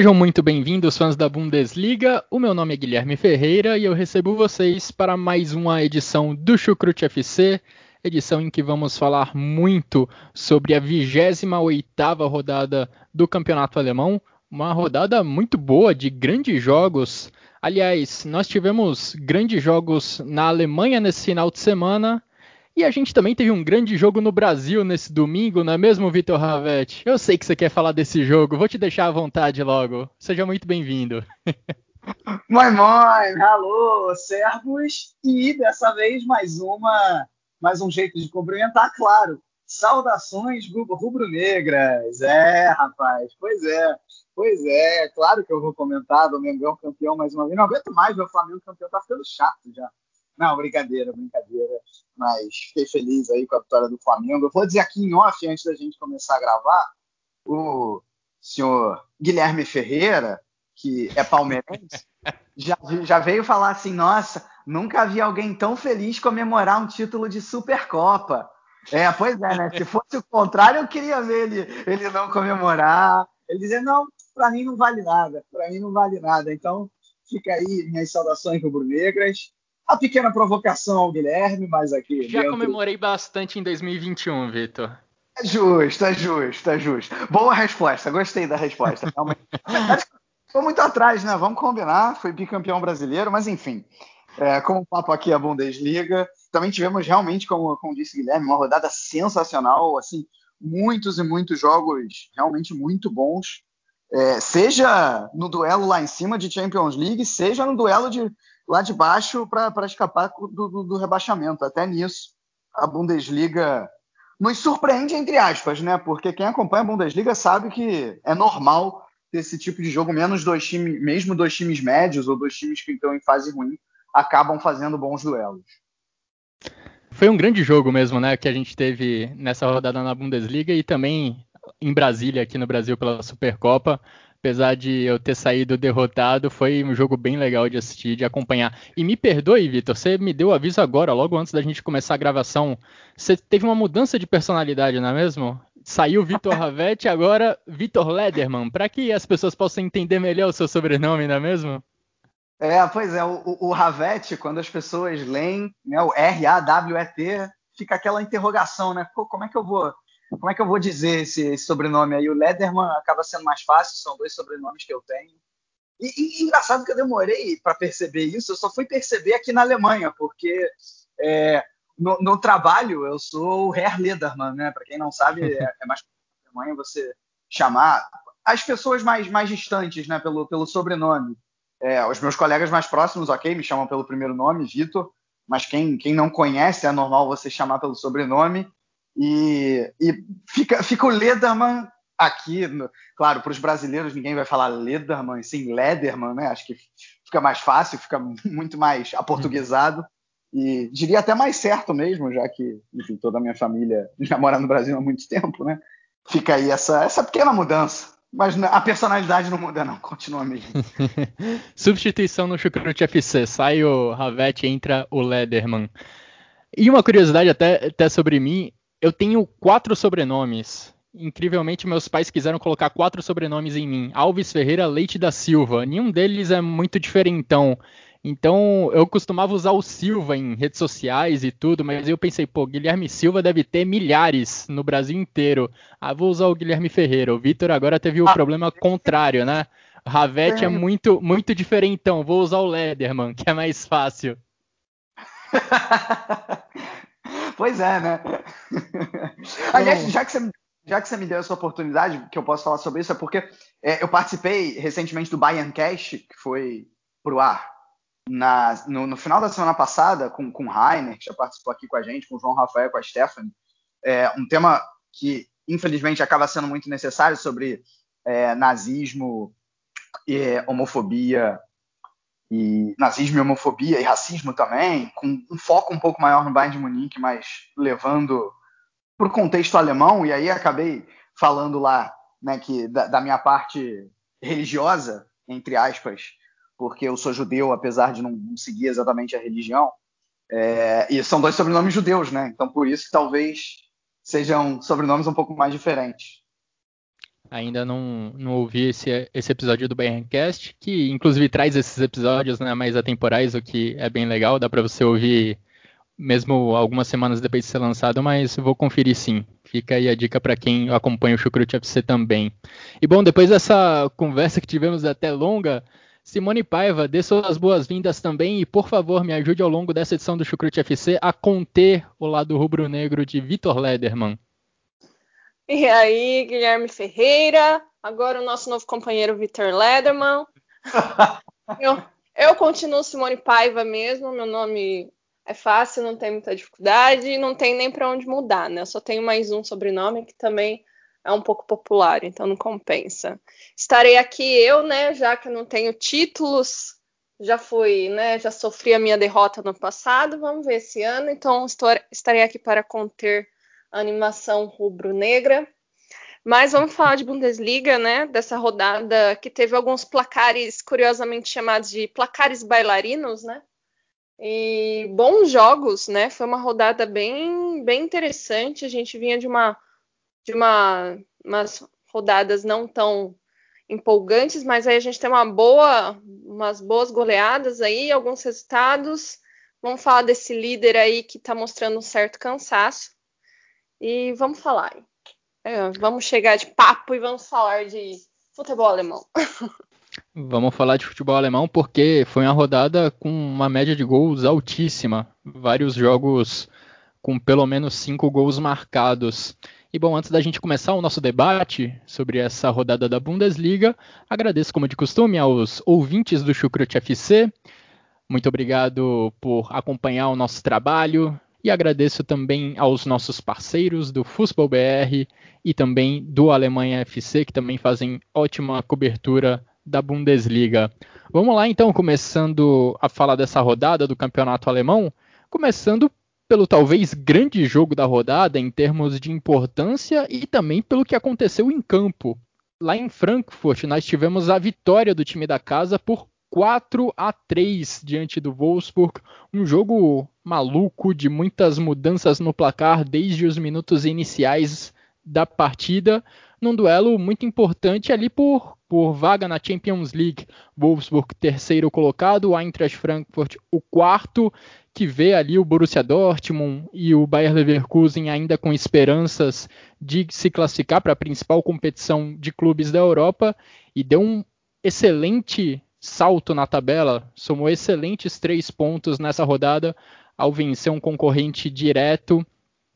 Sejam muito bem-vindos, fãs da Bundesliga. O meu nome é Guilherme Ferreira e eu recebo vocês para mais uma edição do Chucrute FC, edição em que vamos falar muito sobre a 28ª rodada do Campeonato Alemão, uma rodada muito boa de grandes jogos. Aliás, nós tivemos grandes jogos na Alemanha nesse final de semana e a gente também teve um grande jogo no Brasil nesse domingo, não é mesmo, Vitor Ravetti? Eu sei que você quer falar desse jogo, vou te deixar à vontade logo. Seja muito bem-vindo. Moin, moin, alô, servos, e dessa vez mais uma, mais um jeito de cumprimentar, claro. Saudações rubro-negras. É, rapaz, pois é, pois é, claro que eu vou comentar do Mengão campeão mais uma vez. Não aguento mais ver o Flamengo campeão, tá ficando chato já. Não, brincadeira, brincadeira. Mas fiquei feliz aí com a vitória do Flamengo. Eu vou dizer aqui em off, antes da gente começar a gravar, o senhor Guilherme Ferreira, que é palmeirense, já, já veio falar assim: nossa, nunca vi alguém tão feliz comemorar um título de Supercopa. É, pois é, né? Se fosse o contrário, eu queria ver ele, ele não comemorar. Ele dizer, não, para mim não vale nada, para mim não vale nada. Então, fica aí minhas saudações rubro-negras a pequena provocação ao Guilherme, mas aqui. Já dentro... comemorei bastante em 2021, Vitor. É justo, é justo, é justo. Boa resposta, gostei da resposta. Estou muito atrás, né? Vamos combinar. Foi bicampeão brasileiro, mas enfim. É, como o papo aqui é a Bundesliga, também tivemos realmente, como, como disse Guilherme, uma rodada sensacional, assim, muitos e muitos jogos realmente muito bons. É, seja no duelo lá em cima de Champions League, seja no duelo de, lá de baixo para escapar do, do, do, rebaixamento. Até nisso, a Bundesliga nos surpreende, entre aspas, né? Porque quem acompanha a Bundesliga sabe que é normal ter esse tipo de jogo, menos dois times, mesmo dois times médios ou dois times que estão em fase ruim, acabam fazendo bons duelos. Foi um grande jogo mesmo, né? Que a gente teve nessa rodada na Bundesliga e também em Brasília, aqui no Brasil, pela Supercopa apesar de eu ter saído derrotado, foi um jogo bem legal de assistir, de acompanhar. E me perdoe, Vitor, você me deu aviso agora, logo antes da gente começar a gravação. Você teve uma mudança de personalidade, não é mesmo? Saiu Vitor Ravetti, agora Vitor Lederman, para que as pessoas possam entender melhor o seu sobrenome, não é mesmo? É, pois é, o, o Ravetti, quando as pessoas leem né, o R-A-W-E-T, fica aquela interrogação, né? Pô, como é que eu vou como é que eu vou dizer esse, esse sobrenome aí? O Lederman acaba sendo mais fácil, são dois sobrenomes que eu tenho. E, e engraçado que eu demorei para perceber isso, eu só fui perceber aqui na Alemanha, porque é, no, no, trabalho eu sou o Herr Lederman, né? Para quem não sabe, é, é mais na Alemanha você chamar as pessoas mais, mais distantes, né? Pelo, pelo sobrenome. É, os meus colegas mais próximos, ok, me chamam pelo primeiro nome, Vitor, mas quem, quem não conhece é normal você chamar pelo sobrenome. E, e fica, fica o Lederman aqui, no, claro, para os brasileiros ninguém vai falar Lederman, sim Lederman, né? Acho que fica mais fácil, fica muito mais aportuguesado e diria até mais certo mesmo, já que, enfim, toda a minha família já mora no Brasil há muito tempo, né? Fica aí essa, essa pequena mudança. Mas a personalidade não muda, não, continua mesmo. Substituição no Chucrute FC. Sai o Ravetti, entra o Lederman. E uma curiosidade até, até sobre mim, eu tenho quatro sobrenomes. Incrivelmente, meus pais quiseram colocar quatro sobrenomes em mim. Alves Ferreira Leite da Silva. Nenhum deles é muito diferentão. Então, eu costumava usar o Silva em redes sociais e tudo, mas eu pensei, pô, Guilherme Silva deve ter milhares no Brasil inteiro. Ah, vou usar o Guilherme Ferreira. O Vitor agora teve o ah, problema contrário, né? Ravete é muito, muito diferentão. Vou usar o Lederman, que é mais fácil. Pois é, né? Aliás, já que, você, já que você me deu essa oportunidade, que eu posso falar sobre isso, é porque é, eu participei recentemente do Bayern Cash, que foi pro ar na, no, no, final da semana passada com, com o Rainer, que já participou aqui com a gente, com o João Rafael, com a Stephanie, é, um tema que infelizmente acaba sendo muito necessário sobre é, nazismo, e, homofobia e nazismo e homofobia e racismo também, com um foco um pouco maior no Bayern de Munique, mas levando para o contexto alemão, e aí acabei falando lá né, que da, da, minha parte religiosa, entre aspas, porque eu sou judeu, apesar de não, seguir exatamente a religião, é, e são dois sobrenomes judeus, né? Então por isso que talvez sejam sobrenomes um pouco mais diferentes. Ainda não, não ouvi esse, esse episódio do Bayerncast, que inclusive traz esses episódios né, mais atemporais, o que é bem legal, dá para você ouvir mesmo algumas semanas depois de ser lançado, mas vou conferir sim. Fica aí a dica para quem acompanha o Chucrute FC também. E bom, depois dessa conversa que tivemos até longa, Simone Paiva, dê suas boas-vindas também e, por favor, me ajude ao longo dessa edição do Chucrute FC a conter o lado rubro-negro de Vitor Lederman. E aí, Guilherme Ferreira, agora o nosso novo companheiro Vitor Lederman. eu, eu continuo Simone Paiva mesmo, meu nome é fácil, não tem muita dificuldade não tem nem para onde mudar, né? Eu só tenho mais um sobrenome que também é um pouco popular, então não compensa. Estarei aqui eu, né, já que não tenho títulos, já fui, né, já sofri a minha derrota no passado, vamos ver esse ano, então estou, estarei aqui para conter animação rubro-negra. Mas vamos falar de Bundesliga, né? Dessa rodada que teve alguns placares curiosamente chamados de placares bailarinos, né? E bons jogos, né? Foi uma rodada bem, bem interessante. A gente vinha de uma de uma, umas rodadas não tão empolgantes, mas aí a gente tem uma boa, umas boas goleadas aí, alguns resultados. Vamos falar desse líder aí que está mostrando um certo cansaço. E vamos falar. É, vamos chegar de papo e vamos falar de futebol alemão. Vamos falar de futebol alemão porque foi uma rodada com uma média de gols altíssima. Vários jogos com pelo menos cinco gols marcados. E bom, antes da gente começar o nosso debate sobre essa rodada da Bundesliga, agradeço, como de costume, aos ouvintes do Chucrut FC. Muito obrigado por acompanhar o nosso trabalho e agradeço também aos nossos parceiros do Fußball BR e também do Alemanha FC, que também fazem ótima cobertura da Bundesliga. Vamos lá então, começando a falar dessa rodada do campeonato alemão, começando pelo talvez grande jogo da rodada em termos de importância e também pelo que aconteceu em campo. Lá em Frankfurt, nós tivemos a vitória do time da casa por 4 a 3 diante do Wolfsburg, um jogo maluco de muitas mudanças no placar desde os minutos iniciais da partida, num duelo muito importante ali por, por vaga na Champions League. Wolfsburg terceiro colocado, Eintracht Frankfurt o quarto, que vê ali o Borussia Dortmund e o Bayer Leverkusen ainda com esperanças de se classificar para a principal competição de clubes da Europa e deu um excelente salto na tabela, somou excelentes três pontos nessa rodada ao vencer um concorrente direto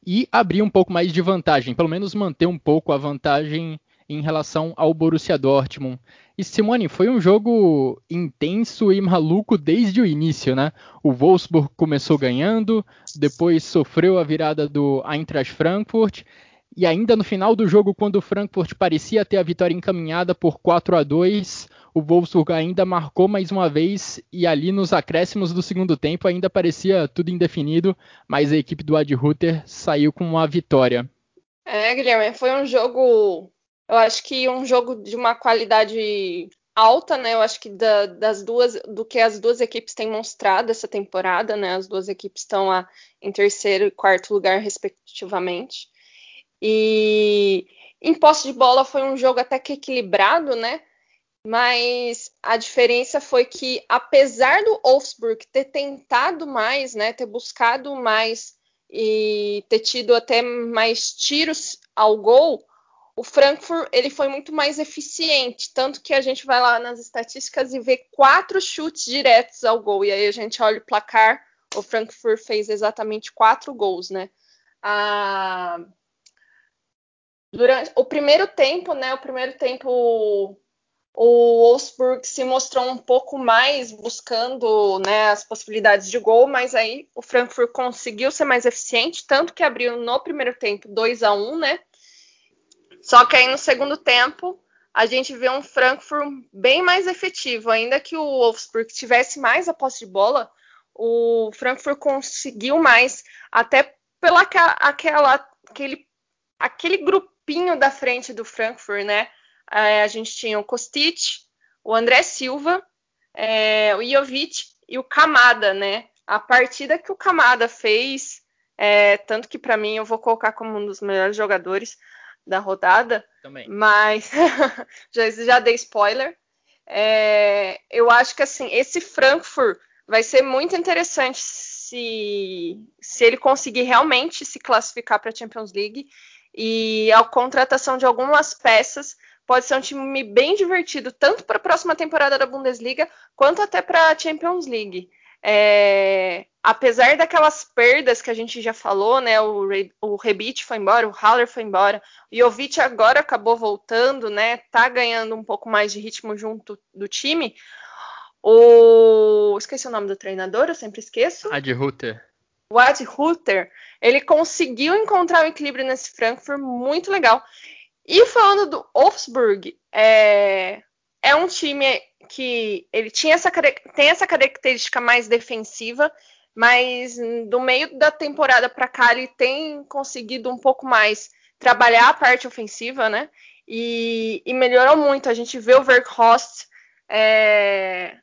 e abrir um pouco mais de vantagem, pelo menos manter um pouco a vantagem em relação ao Borussia Dortmund. E Simone, foi um jogo intenso e maluco desde o início, né? O Wolfsburg começou ganhando, depois sofreu a virada do Eintracht Frankfurt e ainda no final do jogo, quando o Frankfurt parecia ter a vitória encaminhada por 4 a 2, o Wolfsburg ainda marcou mais uma vez e ali nos acréscimos do segundo tempo ainda parecia tudo indefinido, mas a equipe do Ad saiu com uma vitória. É, Guilherme, foi um jogo, eu acho que um jogo de uma qualidade alta, né? Eu acho que da, das duas, do que as duas equipes têm mostrado essa temporada, né? As duas equipes estão lá em terceiro e quarto lugar, respectivamente. E em posse de bola foi um jogo até que equilibrado, né? Mas a diferença foi que, apesar do Wolfsburg ter tentado mais, né, ter buscado mais e ter tido até mais tiros ao gol, o Frankfurt ele foi muito mais eficiente, tanto que a gente vai lá nas estatísticas e vê quatro chutes diretos ao gol, e aí a gente olha o placar, o Frankfurt fez exatamente quatro gols, né? Durante o primeiro tempo, né? O primeiro tempo o Wolfsburg se mostrou um pouco mais buscando né, as possibilidades de gol, mas aí o Frankfurt conseguiu ser mais eficiente, tanto que abriu no primeiro tempo 2 a 1 né? Só que aí no segundo tempo a gente vê um Frankfurt bem mais efetivo, ainda que o Wolfsburg tivesse mais a posse de bola, o Frankfurt conseguiu mais, até pela aquela aquele aquele grupinho da frente do Frankfurt, né? É, a gente tinha o Kostic, o André Silva, é, o Jovic e o Kamada, né? A partida que o Kamada fez, é, tanto que para mim eu vou colocar como um dos melhores jogadores da rodada, Também. mas já, já dei spoiler. É, eu acho que assim esse Frankfurt vai ser muito interessante se, se ele conseguir realmente se classificar para a Champions League e a contratação de algumas peças pode ser um time bem divertido, tanto para a próxima temporada da Bundesliga, quanto até para a Champions League. É, apesar daquelas perdas que a gente já falou, né? O, Re, o foi embora, o Haller foi embora, o Jovic agora acabou voltando, né? Tá ganhando um pouco mais de ritmo junto do time. O esqueci o nome do treinador, eu sempre esqueço. Ad Rutter. O Ad Rutter, ele conseguiu encontrar o equilíbrio nesse Frankfurt muito legal. E falando do Wolfsburg, é, é um time que ele tinha essa, tem essa característica mais defensiva, mas do meio da temporada para cá ele tem conseguido um pouco mais trabalhar a parte ofensiva, né? E, e melhorou muito. A gente vê o Verkhorst é,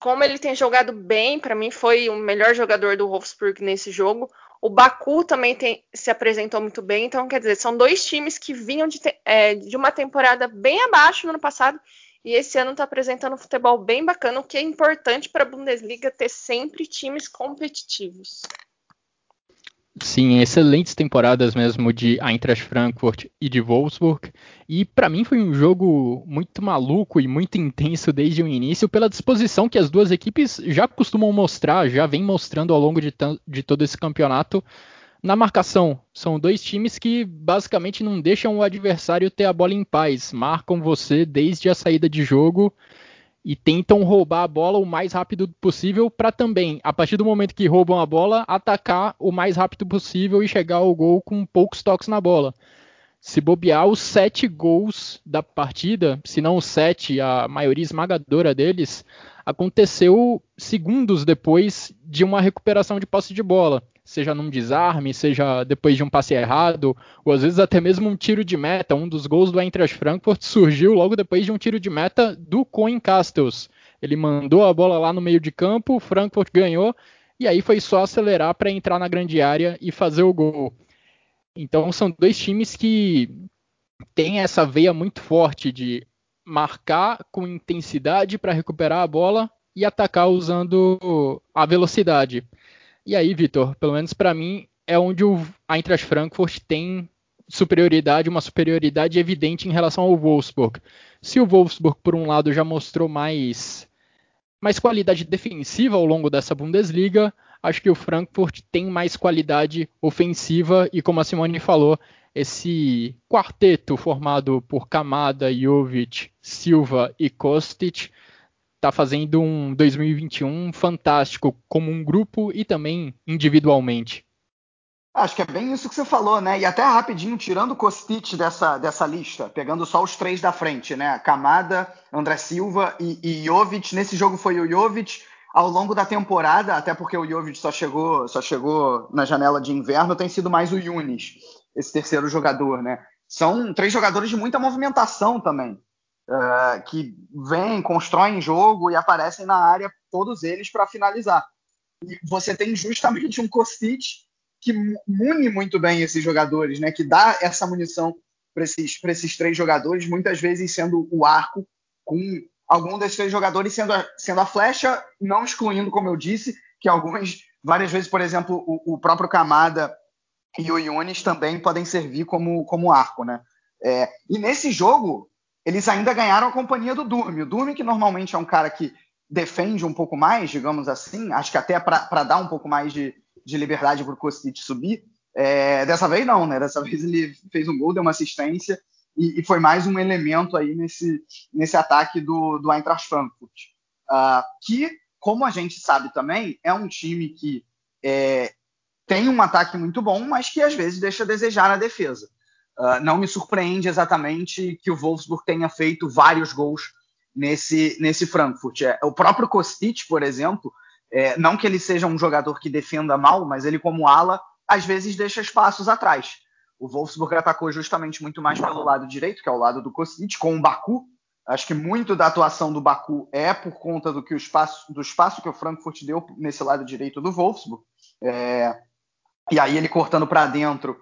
como ele tem jogado bem, para mim foi o melhor jogador do Wolfsburg nesse jogo. O Baku também tem, se apresentou muito bem. Então, quer dizer, são dois times que vinham de, é, de uma temporada bem abaixo no ano passado e esse ano está apresentando um futebol bem bacana, o que é importante para a Bundesliga ter sempre times competitivos. Sim, excelentes temporadas mesmo de Eintracht Frankfurt e de Wolfsburg. E para mim foi um jogo muito maluco e muito intenso desde o início, pela disposição que as duas equipes já costumam mostrar, já vem mostrando ao longo de, de todo esse campeonato na marcação. São dois times que basicamente não deixam o adversário ter a bola em paz, marcam você desde a saída de jogo e tentam roubar a bola o mais rápido possível para também, a partir do momento que roubam a bola, atacar o mais rápido possível e chegar ao gol com poucos toques na bola. Se bobear os sete gols da partida, se não os sete, a maioria esmagadora deles, aconteceu segundos depois de uma recuperação de posse de bola seja num desarme, seja depois de um passe errado, ou às vezes até mesmo um tiro de meta. Um dos gols do Eintracht Frankfurt surgiu logo depois de um tiro de meta do Coen Castells. Ele mandou a bola lá no meio de campo, o Frankfurt ganhou, e aí foi só acelerar para entrar na grande área e fazer o gol. Então são dois times que têm essa veia muito forte de marcar com intensidade para recuperar a bola e atacar usando a velocidade. E aí, Vitor, pelo menos para mim, é onde o Eintracht Frankfurt tem superioridade, uma superioridade evidente em relação ao Wolfsburg. Se o Wolfsburg, por um lado, já mostrou mais, mais qualidade defensiva ao longo dessa Bundesliga, acho que o Frankfurt tem mais qualidade ofensiva e, como a Simone falou, esse quarteto formado por Kamada, Jovic, Silva e Kostic está fazendo um 2021 fantástico como um grupo e também individualmente. Acho que é bem isso que você falou, né? E até rapidinho, tirando o Kostic dessa, dessa lista, pegando só os três da frente, né? Camada, André Silva e, e Jovic. Nesse jogo foi o Jovic. Ao longo da temporada, até porque o Jovic só chegou, só chegou na janela de inverno, tem sido mais o Yunis, esse terceiro jogador, né? São três jogadores de muita movimentação também uh, que vêm, constroem jogo e aparecem na área, todos eles, para finalizar. E você tem justamente um Kostic que mune muito bem esses jogadores, né? que dá essa munição para esses, esses três jogadores, muitas vezes sendo o arco, com algum desses três jogadores sendo a, sendo a flecha, não excluindo, como eu disse, que alguns, várias vezes, por exemplo, o, o próprio Camada e o Yunis também podem servir como, como arco. Né? É, e nesse jogo, eles ainda ganharam a companhia do Durmi. O Durmi, que normalmente é um cara que defende um pouco mais, digamos assim, acho que até para dar um pouco mais de, de liberdade para o Kostic subir, é, dessa vez não, né? Dessa vez ele fez um gol, deu uma assistência e, e, foi mais um elemento aí nesse, nesse ataque do, do Eintracht Frankfurt. Uh, que, como a gente sabe também, é um time que é, tem um ataque muito bom, mas que às vezes deixa a desejar na defesa. Uh, não me surpreende exatamente que o Wolfsburg tenha feito vários gols nesse, nesse Frankfurt. É, o próprio Kostic, por exemplo, é, não que ele seja um jogador que defenda mal, mas ele, como ala, às vezes deixa espaços atrás. O Wolfsburg atacou justamente muito mais pelo lado direito, que é o lado do Kostic, com o Baku. Acho que muito da atuação do Baku é por conta do que o espaço, do espaço que o Frankfurt deu nesse lado direito do Wolfsburg. É, e aí ele cortando para dentro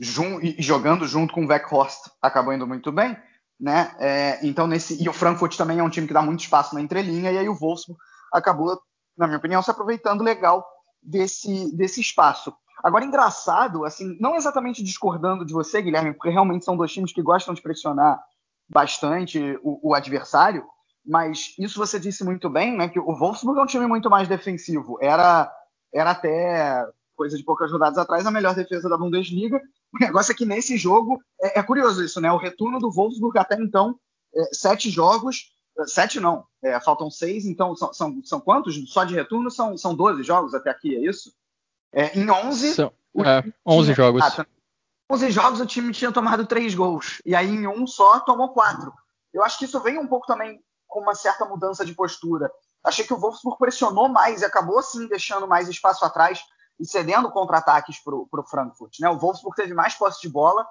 jun, jogando junto com o Weghorst acabou indo muito bem. Né? É, então nesse e o Frankfurt também é um time que dá muito espaço na entrelinha e aí o Wolfsburg acabou, na minha opinião, se aproveitando legal desse, desse espaço. Agora, engraçado, assim, não exatamente discordando de você, Guilherme, porque realmente são dois times que gostam de pressionar bastante o, o adversário, mas isso você disse muito bem, né? Que o Wolfsburg é um time muito mais defensivo. Era, era até coisa de poucas rodadas atrás a melhor defesa da Bundesliga. O negócio é que nesse jogo é, é curioso isso, né? O retorno do Wolfsburg até então é, sete jogos, é, sete não, é, faltam seis, então são, são, são, quantos? Só de retorno são, são 12 jogos até aqui, é isso? É, em 11. São, é, 11 tinha, jogos. Ah, 11 tá. jogos o time tinha tomado três gols. E aí em um só tomou quatro. Eu acho que isso vem um pouco também com uma certa mudança de postura. Achei que o Wolfsburg pressionou mais e acabou assim deixando mais espaço atrás e cedendo contra-ataques para o Frankfurt. Né? O Wolfsburg teve mais posse de bola,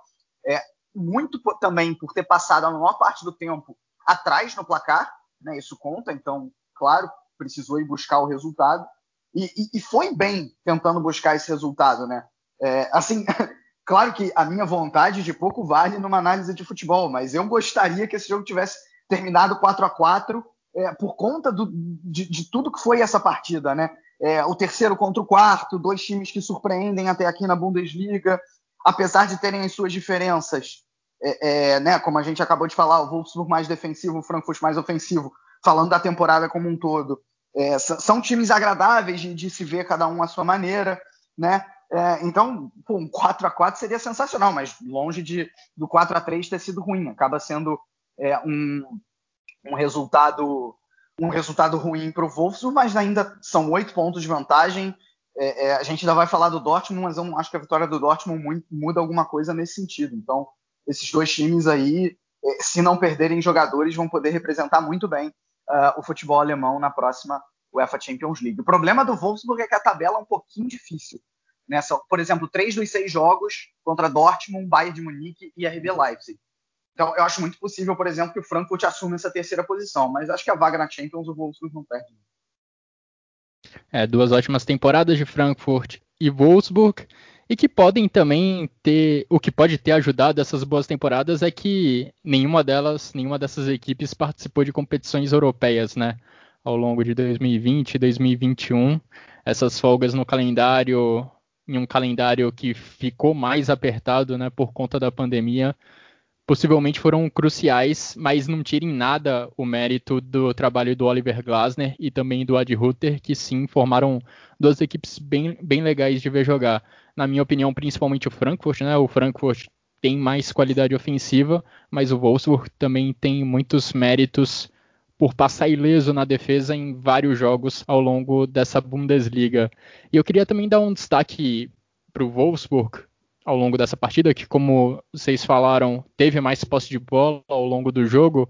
é, muito também por ter passado a maior parte do tempo atrás no placar, né? isso conta, então, claro, precisou ir buscar o resultado. E, e, e foi bem tentando buscar esse resultado, né? É, assim, claro que a minha vontade de pouco vale numa análise de futebol, mas eu gostaria que esse jogo tivesse terminado 4 a 4 é, por conta do, de, de, tudo que foi essa partida, né? É, o terceiro contra o quarto, dois times que surpreendem até aqui na Bundesliga, apesar de terem as suas diferenças, é, é, né? Como a gente acabou de falar, o Wolfsburg mais defensivo, o Frankfurt mais ofensivo, falando da temporada como um todo. É, são times agradáveis de, de, se ver cada um à sua maneira, né? É, então, pô, um 4 a 4 seria sensacional, mas longe de, do 4 a 3 ter sido ruim. Acaba sendo é, um, um, resultado um resultado ruim para o Wolfsburg, mas ainda são oito pontos de vantagem. É, é, a gente ainda vai falar do Dortmund, mas eu acho que a vitória do Dortmund muito, muda alguma coisa nesse sentido. Então, esses dois times aí, é, se não perderem jogadores, vão poder representar muito bem uh, o futebol alemão na próxima UEFA Champions League. O problema do Wolfsburg é que a tabela é um pouquinho difícil. Né? por exemplo, três dos seis jogos contra Dortmund, Bayern de Munique e RB Leipzig. Então, eu acho muito possível, por exemplo, que o Frankfurt assuma essa terceira posição, mas acho que a vaga na Champions o Wolfsburg não perde. É, duas ótimas temporadas de Frankfurt e Wolfsburg e que podem também ter, o que pode ter ajudado essas boas temporadas é que nenhuma delas, nenhuma dessas equipes participou de competições europeias, né? Ao longo de 2020 e 2021, essas folgas no calendário, em um calendário que ficou mais apertado, né, por conta da pandemia, possivelmente foram cruciais, mas não tirem nada o mérito do trabalho do Oliver Glasner e também do Ad Ruther, que sim formaram duas equipes bem, bem legais de ver jogar. Na minha opinião, principalmente o Frankfurt, né? O Frankfurt tem mais qualidade ofensiva, mas o Wolfsburg também tem muitos méritos por passar ileso na defesa em vários jogos ao longo dessa Bundesliga. E eu queria também dar um destaque para o Wolfsburg, ao longo dessa partida, que, como vocês falaram, teve mais posse de bola ao longo do jogo,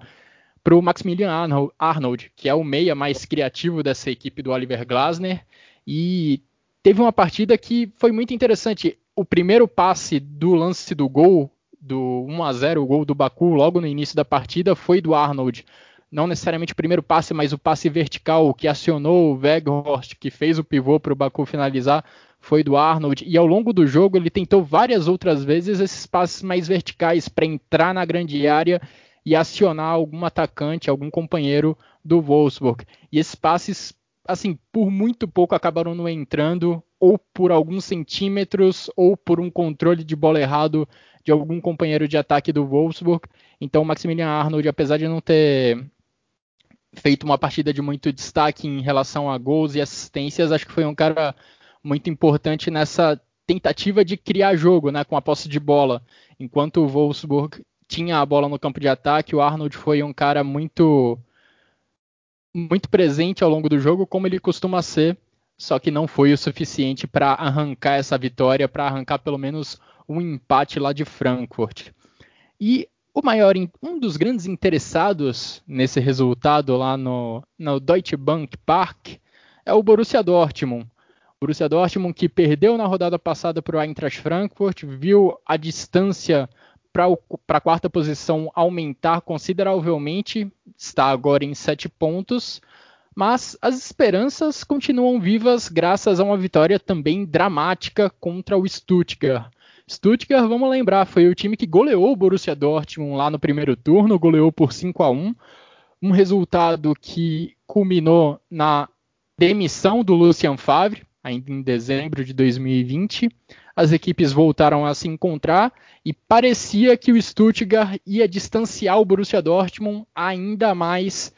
para o Maximilian Arnold, que é o meia mais criativo dessa equipe do Oliver Glasner, e teve uma partida que foi muito interessante. O primeiro passe do lance do gol, do 1 a 0 o gol do Baku, logo no início da partida, foi do Arnold. Não necessariamente o primeiro passe, mas o passe vertical que acionou o Weghorst, que fez o pivô para o Baku finalizar, foi do Arnold, e ao longo do jogo ele tentou várias outras vezes esses passes mais verticais para entrar na grande área e acionar algum atacante, algum companheiro do Wolfsburg. E esses passes, assim, por muito pouco acabaram não entrando, ou por alguns centímetros, ou por um controle de bola errado de algum companheiro de ataque do Wolfsburg. Então, Maximilian Arnold, apesar de não ter feito uma partida de muito destaque em relação a gols e assistências, acho que foi um cara muito importante nessa tentativa de criar jogo, né, com a posse de bola, enquanto o Wolfsburg tinha a bola no campo de ataque, o Arnold foi um cara muito muito presente ao longo do jogo, como ele costuma ser, só que não foi o suficiente para arrancar essa vitória, para arrancar pelo menos um empate lá de Frankfurt. E o maior, um dos grandes interessados nesse resultado lá no, no Deutsche Bank Park é o Borussia Dortmund. Borussia Dortmund que perdeu na rodada passada para o Eintracht Frankfurt, viu a distância para a quarta posição aumentar consideravelmente, está agora em sete pontos, mas as esperanças continuam vivas graças a uma vitória também dramática contra o Stuttgart. Stuttgart, vamos lembrar, foi o time que goleou o Borussia Dortmund lá no primeiro turno, goleou por 5 a 1 um resultado que culminou na demissão do Lucien Favre, ainda em dezembro de 2020. As equipes voltaram a se encontrar e parecia que o Stuttgart ia distanciar o Borussia Dortmund ainda mais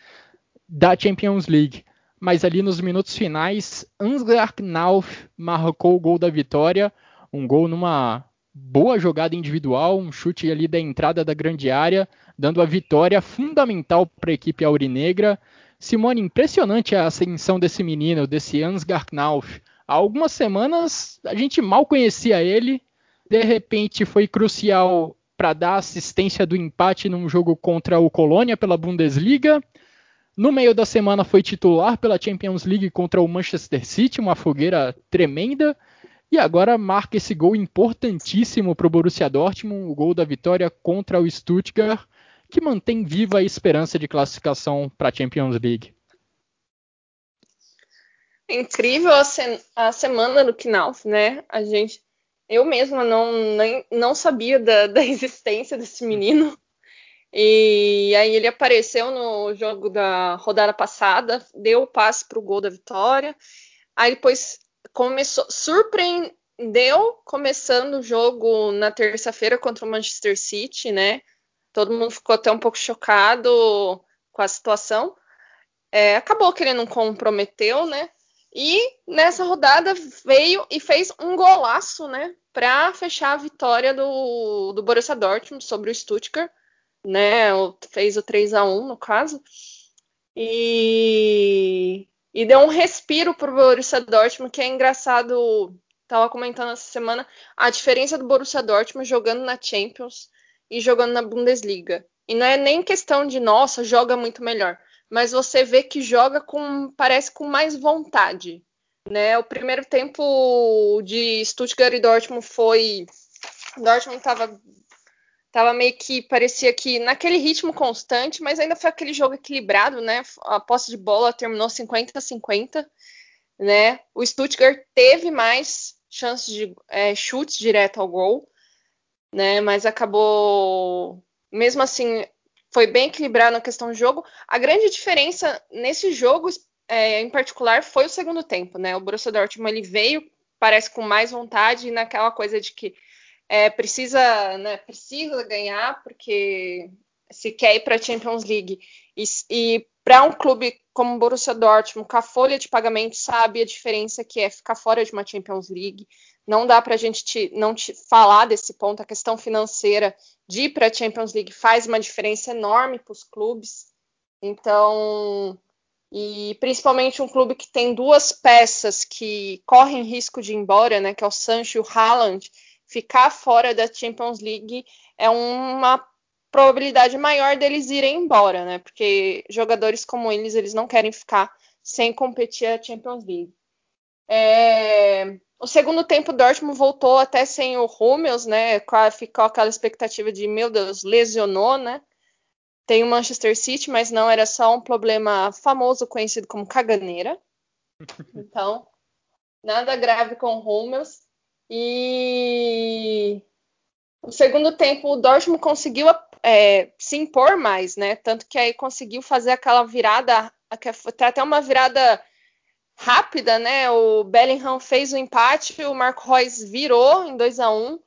da Champions League. Mas ali nos minutos finais, Ansgar Knauf marcou o gol da vitória, um gol numa boa jogada individual, um chute ali da entrada da grande área, dando a vitória fundamental para a equipe aurinegra. Simone, impressionante a ascensão desse menino, desse Ansgar Knauf. Há algumas semanas a gente mal conhecia ele, de repente foi crucial para dar assistência do empate num jogo contra o Colônia pela Bundesliga. No meio da semana foi titular pela Champions League contra o Manchester City, uma fogueira tremenda. E agora marca esse gol importantíssimo para o Borussia Dortmund, o gol da vitória contra o Stuttgart, que mantém viva a esperança de classificação para a Champions League. Incrível a, se a semana do Knauf, né? A gente, eu mesma não, nem, não sabia da, da existência desse menino. E aí ele apareceu no jogo da rodada passada, deu o passe para o gol da vitória. Aí depois começou, surpreendeu começando o jogo na terça-feira contra o Manchester City, né? Todo mundo ficou até um pouco chocado com a situação. É, acabou que ele não comprometeu, né? E nessa rodada veio e fez um golaço, né? Para fechar a vitória do, do Borussia Dortmund sobre o Stuttgart, né? Fez o 3 a 1 no caso. E e deu um respiro pro Borussia Dortmund, que é engraçado. Tava comentando essa semana a diferença do Borussia Dortmund jogando na Champions e jogando na Bundesliga. E não é nem questão de, nossa, joga muito melhor. Mas você vê que joga com, parece com mais vontade. Né? O primeiro tempo de Stuttgart e Dortmund foi. Dortmund estava Tava meio que parecia que naquele ritmo constante, mas ainda foi aquele jogo equilibrado, né? A posse de bola terminou 50 a 50, né? O Stuttgart teve mais chances de é, chutes direto ao gol, né? Mas acabou, mesmo assim, foi bem equilibrado na questão do jogo. A grande diferença nesse jogo, é, em particular, foi o segundo tempo, né? O Borussia Dortmund ele veio, parece com mais vontade e naquela coisa de que é, precisa, né, precisa ganhar porque se quer ir para a Champions League e, e para um clube como o Borussia Dortmund, com a folha de pagamento, sabe a diferença que é ficar fora de uma Champions League. Não dá para a gente te, não te falar desse ponto. A questão financeira de ir para a Champions League faz uma diferença enorme para os clubes. Então, e principalmente um clube que tem duas peças que correm risco de ir embora, né, que é o Sancho e o Haaland, ficar fora da Champions League é uma probabilidade maior deles irem embora, né? Porque jogadores como eles, eles não querem ficar sem competir a Champions League. É... O segundo tempo, o Dortmund voltou até sem o Hummels, né? Ficou aquela expectativa de, meu Deus, lesionou, né? Tem o Manchester City, mas não era só um problema famoso conhecido como caganeira. Então, nada grave com o Hummels. E no segundo tempo o Dortmund conseguiu é, se impor mais, né? Tanto que aí conseguiu fazer aquela virada, até uma virada rápida, né? O Bellingham fez o empate, o Marco Reus virou em 2 a 1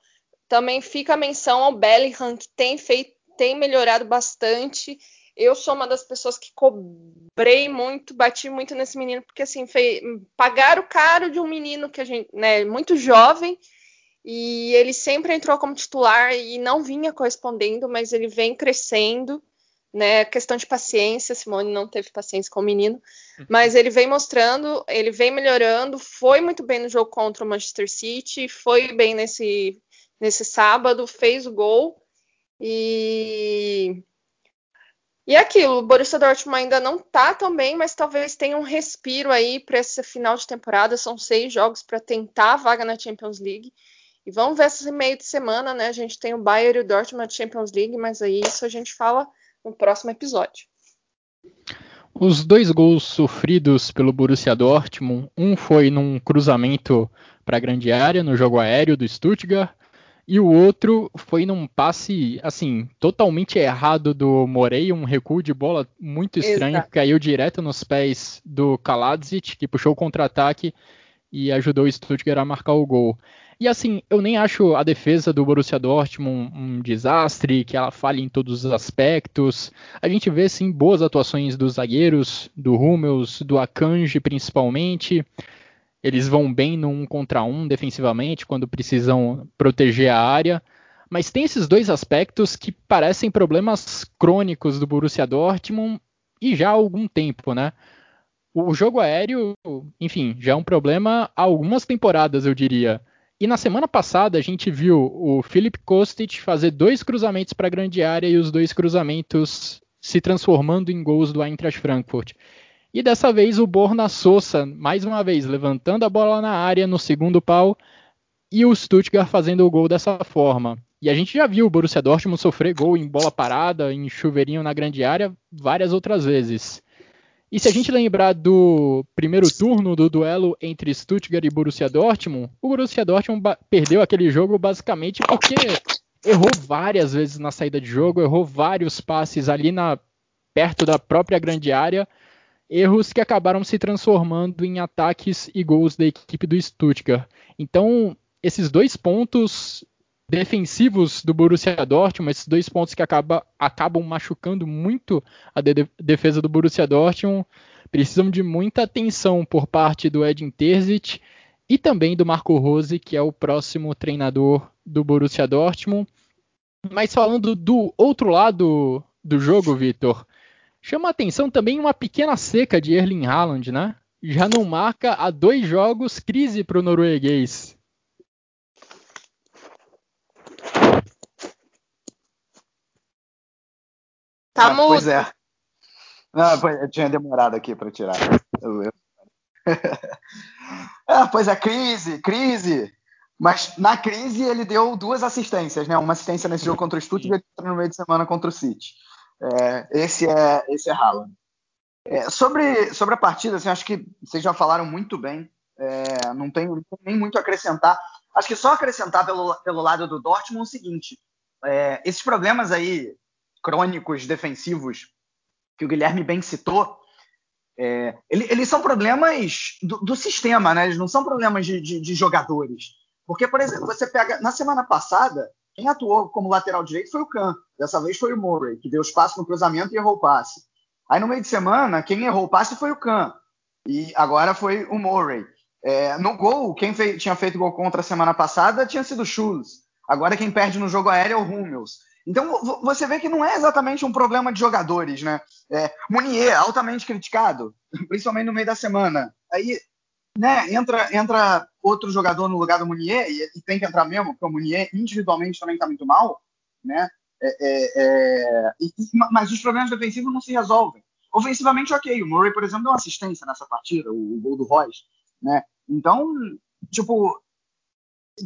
Também fica a menção ao Bellingham, que tem feito, tem melhorado bastante. Eu sou uma das pessoas que cobrei muito, bati muito nesse menino, porque assim, foi, pagaram caro de um menino que a gente, né, muito jovem, e ele sempre entrou como titular e não vinha correspondendo, mas ele vem crescendo, né? Questão de paciência, Simone não teve paciência com o menino, uhum. mas ele vem mostrando, ele vem melhorando, foi muito bem no jogo contra o Manchester City, foi bem nesse nesse sábado, fez o gol e e é aquilo, o Borussia Dortmund ainda não tá tão bem, mas talvez tenha um respiro aí para esse final de temporada. São seis jogos para tentar a vaga na Champions League. E vamos ver esse meio de semana, né? A gente tem o Bayern e o Dortmund na Champions League, mas aí isso a gente fala no próximo episódio. Os dois gols sofridos pelo Borussia Dortmund, um foi num cruzamento para a grande área no jogo aéreo do Stuttgart e o outro foi num passe, assim, totalmente errado do Morey, um recuo de bola muito estranho, Exato. que caiu direto nos pés do Kaladzic, que puxou o contra-ataque e ajudou o Stuttgart a marcar o gol. E assim, eu nem acho a defesa do Borussia Dortmund um, um, desastre, que ela falha em todos os aspectos. A gente vê sim boas atuações dos zagueiros, do Hummels, do Akanji principalmente. Eles vão bem no um contra um defensivamente quando precisam proteger a área. Mas tem esses dois aspectos que parecem problemas crônicos do Borussia Dortmund e já há algum tempo, né? O jogo aéreo, enfim, já é um problema há algumas temporadas, eu diria. E na semana passada a gente viu o Philip Kostic fazer dois cruzamentos para a grande área e os dois cruzamentos se transformando em gols do Eintracht Frankfurt. E dessa vez o Borna Sosa, mais uma vez, levantando a bola na área no segundo pau e o Stuttgart fazendo o gol dessa forma. E a gente já viu o Borussia Dortmund sofrer gol em bola parada, em chuveirinho na grande área, várias outras vezes. E se a gente lembrar do primeiro turno do duelo entre Stuttgart e Borussia Dortmund, o Borussia Dortmund perdeu aquele jogo basicamente porque errou várias vezes na saída de jogo, errou vários passes ali na perto da própria grande área erros que acabaram se transformando em ataques e gols da equipe do Stuttgart. Então, esses dois pontos defensivos do Borussia Dortmund, esses dois pontos que acaba, acabam machucando muito a de defesa do Borussia Dortmund, precisam de muita atenção por parte do Edin Terzic e também do Marco Rose, que é o próximo treinador do Borussia Dortmund. Mas falando do outro lado do jogo, Vitor, Chama a atenção também uma pequena seca de Erling Haaland, né? Já não marca há dois jogos crise para o norueguês. Tá ah, Pois é. Não, eu tinha demorado aqui para tirar. é, pois é, crise, crise. Mas na crise ele deu duas assistências, né? Uma assistência nesse jogo contra o Stuttgart e outra no meio de semana contra o City. É, esse é esse é Haaland. É, sobre, sobre a partida, assim, acho que vocês já falaram muito bem. É, não tenho nem muito a acrescentar. Acho que só acrescentar pelo, pelo lado do Dortmund o seguinte: é, esses problemas aí crônicos defensivos que o Guilherme bem citou, é, eles, eles, são problemas do, do, sistema, né? Eles não são problemas de, de, de, jogadores. Porque, por exemplo, você pega na semana passada, quem atuou como lateral direito foi o Kahn. Dessa vez foi o Murray, que deu espaço no cruzamento e errou o passe. Aí no meio de semana, quem errou o passe foi o Kahn. E agora foi o Murray. É, no gol, quem fei, tinha feito gol contra a semana passada tinha sido o Schultz. Agora quem perde no jogo aéreo é o Hummels. Então você vê que não é exatamente um problema de jogadores, né? É, Munier, altamente criticado, principalmente no meio da semana. Aí né, entra, entra outro jogador no lugar do Munier, e, e tem que entrar mesmo, porque o Munier individualmente também está muito mal, né? É, é, é, e, mas os problemas defensivos não se resolvem. Ofensivamente, ok. O Murray, por exemplo, deu uma assistência nessa partida, o, o gol do Royce, né? Então, tipo,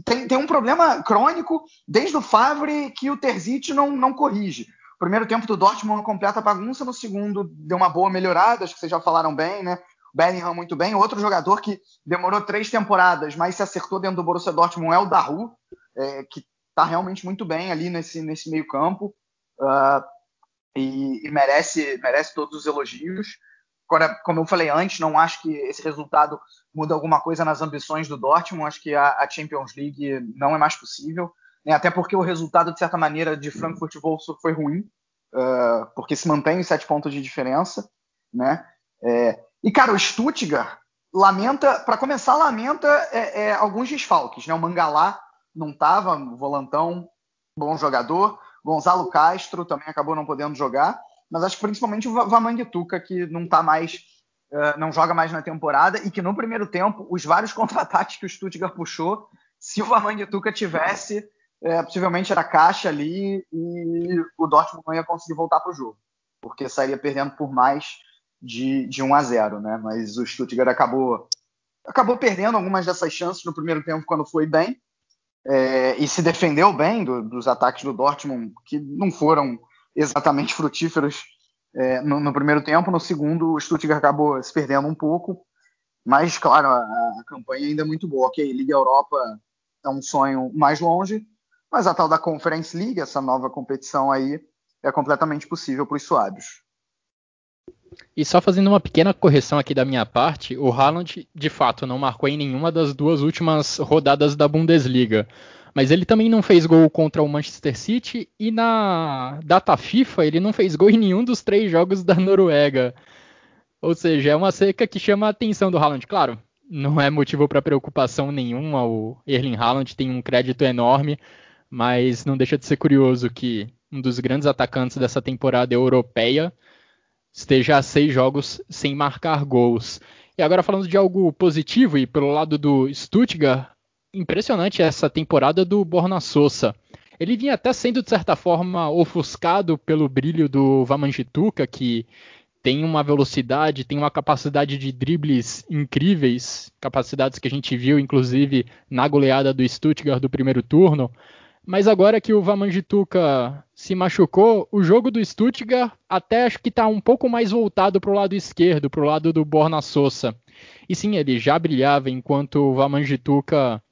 tem, tem um problema crônico desde o Favre que o Terzic não, não corrige. O primeiro tempo do Dortmund uma completa bagunça, no segundo deu uma boa melhorada, acho que vocês já falaram bem, né? Bellingham muito bem. Outro jogador que demorou três temporadas, mas se acertou dentro do Borussia Dortmund é o Daru, é, que está realmente muito bem ali nesse, nesse meio campo uh, e, e, merece, merece todos os elogios. Agora, como eu falei antes, não acho que esse resultado muda alguma coisa nas ambições do Dortmund. Acho que a, a Champions League não é mais possível, né? até porque o resultado, de certa maneira, de Frankfurt e Wolfsburg foi ruim, uh, porque se mantém os sete pontos de diferença, né? É, e, cara, o Stuttgart lamenta, para começar, lamenta é, é, alguns desfalques, né? O Mangalá não estava, volantão, bom jogador. Gonzalo Castro também acabou não podendo jogar, mas acho que principalmente o Vamanguituca, que não tá mais, uh, não joga mais na temporada e que no primeiro tempo, os vários contra-ataques que o Stuttgart puxou, se o Vamanguituca tivesse, é, possivelmente era caixa ali e o Dortmund não ia conseguir voltar para o jogo, porque sairia perdendo por mais de, de 1 a 0, né? Mas o Stuttgart acabou acabou perdendo algumas dessas chances no primeiro tempo quando foi bem é, e se defendeu bem do, dos ataques do Dortmund que não foram exatamente frutíferos é, no, no, primeiro tempo. No segundo, o Stuttgart acabou se perdendo um pouco, mas claro a, a campanha ainda é muito boa. Ok, Liga Europa é um sonho mais longe, mas a tal da Conference League, essa nova competição aí, é completamente possível para os suábios. E só fazendo uma pequena correção aqui da minha parte, o Haaland de fato não marcou em nenhuma das duas últimas rodadas da Bundesliga. Mas ele também não fez gol contra o Manchester City e na data FIFA ele não fez gol em nenhum dos três jogos da Noruega. Ou seja, é uma seca que chama a atenção do Haaland. Claro, não é motivo para preocupação nenhuma. O Erling Haaland tem um crédito enorme, mas não deixa de ser curioso que um dos grandes atacantes dessa temporada europeia esteja a seis jogos sem marcar gols. E agora falando de algo positivo e pelo lado do Stuttgart, impressionante essa temporada do Borna Sosa. Ele vinha até sendo de certa forma ofuscado pelo brilho do Vamanjituka, que tem uma velocidade, tem uma capacidade de dribles incríveis, capacidades que a gente viu inclusive na goleada do Stuttgart do primeiro turno. Mas agora que o Vamanjituka se machucou, o jogo do Stuttgart até acho que está um pouco mais voltado para o lado esquerdo, para o lado do Borna Sosa. E sim, ele já brilhava enquanto o Vamanjituka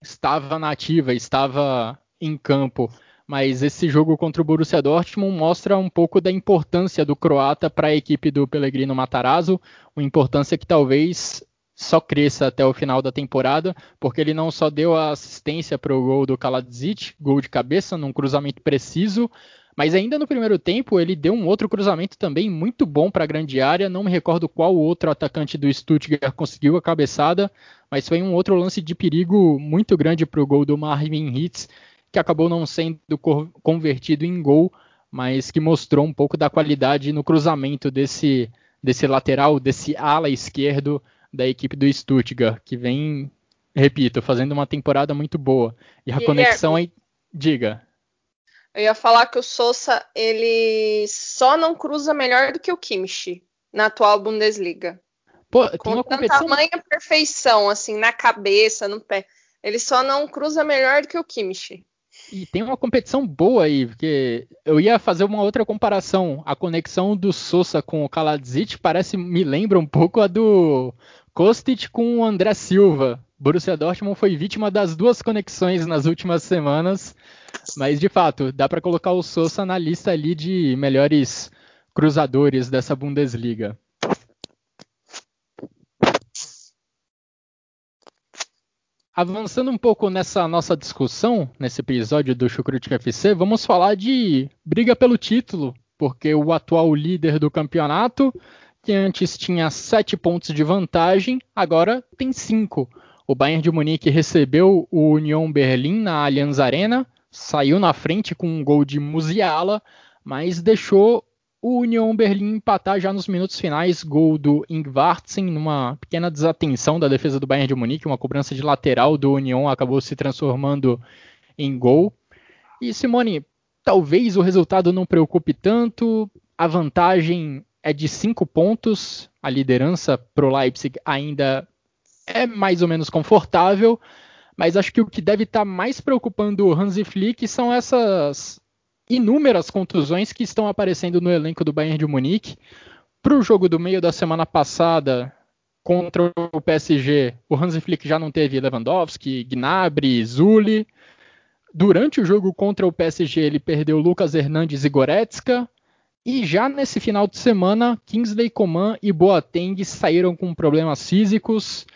estava na ativa, estava em campo. Mas esse jogo contra o Borussia Dortmund mostra um pouco da importância do croata para a equipe do Pellegrino Matarazzo, uma importância que talvez só cresça até o final da temporada, porque ele não só deu a assistência para o gol do Kaladzic, gol de cabeça, num cruzamento preciso, mas ainda no primeiro tempo ele deu um outro cruzamento também muito bom para a grande área. Não me recordo qual outro atacante do Stuttgart conseguiu a cabeçada, mas foi um outro lance de perigo muito grande para o gol do Marvin Hitz, que acabou não sendo convertido em gol, mas que mostrou um pouco da qualidade no cruzamento desse, desse lateral, desse ala esquerdo da equipe do Stuttgart, que vem, repito, fazendo uma temporada muito boa. E a conexão aí. Diga. Eu ia falar que o Sousa ele só não cruza melhor do que o Kimmich na atual Bundesliga. Pô, tem uma competição... tamanha perfeição, assim, na cabeça, no pé. Ele só não cruza melhor do que o Kimmich. E tem uma competição boa aí, porque eu ia fazer uma outra comparação. A conexão do Sousa com o Kaladzic parece, me lembra um pouco a do Kostic com o André Silva. Borussia Dortmund foi vítima das duas conexões nas últimas semanas, mas de fato, dá para colocar o Sousa na lista ali de melhores cruzadores dessa Bundesliga. Avançando um pouco nessa nossa discussão, nesse episódio do Chucrute FC, vamos falar de briga pelo título, porque o atual líder do campeonato que antes tinha 7 pontos de vantagem, agora tem 5. O Bayern de Munique recebeu o Union Berlin na Allianz Arena, saiu na frente com um gol de Musiala, mas deixou o Union Berlin empatar já nos minutos finais, gol do Ingvartsen, numa pequena desatenção da defesa do Bayern de Munique, uma cobrança de lateral do Union acabou se transformando em gol. E Simone, talvez o resultado não preocupe tanto, a vantagem é de 5 pontos. A liderança pro Leipzig ainda é mais ou menos confortável, mas acho que o que deve estar tá mais preocupando o Hansi Flick são essas inúmeras contusões que estão aparecendo no elenco do Bayern de Munique. Para o jogo do meio da semana passada contra o PSG, o Hansi Flick já não teve Lewandowski, Gnabry, Zulli. Durante o jogo contra o PSG, ele perdeu Lucas Hernandes e Goretzka. E já nesse final de semana, Kingsley Coman e Boateng saíram com problemas físicos.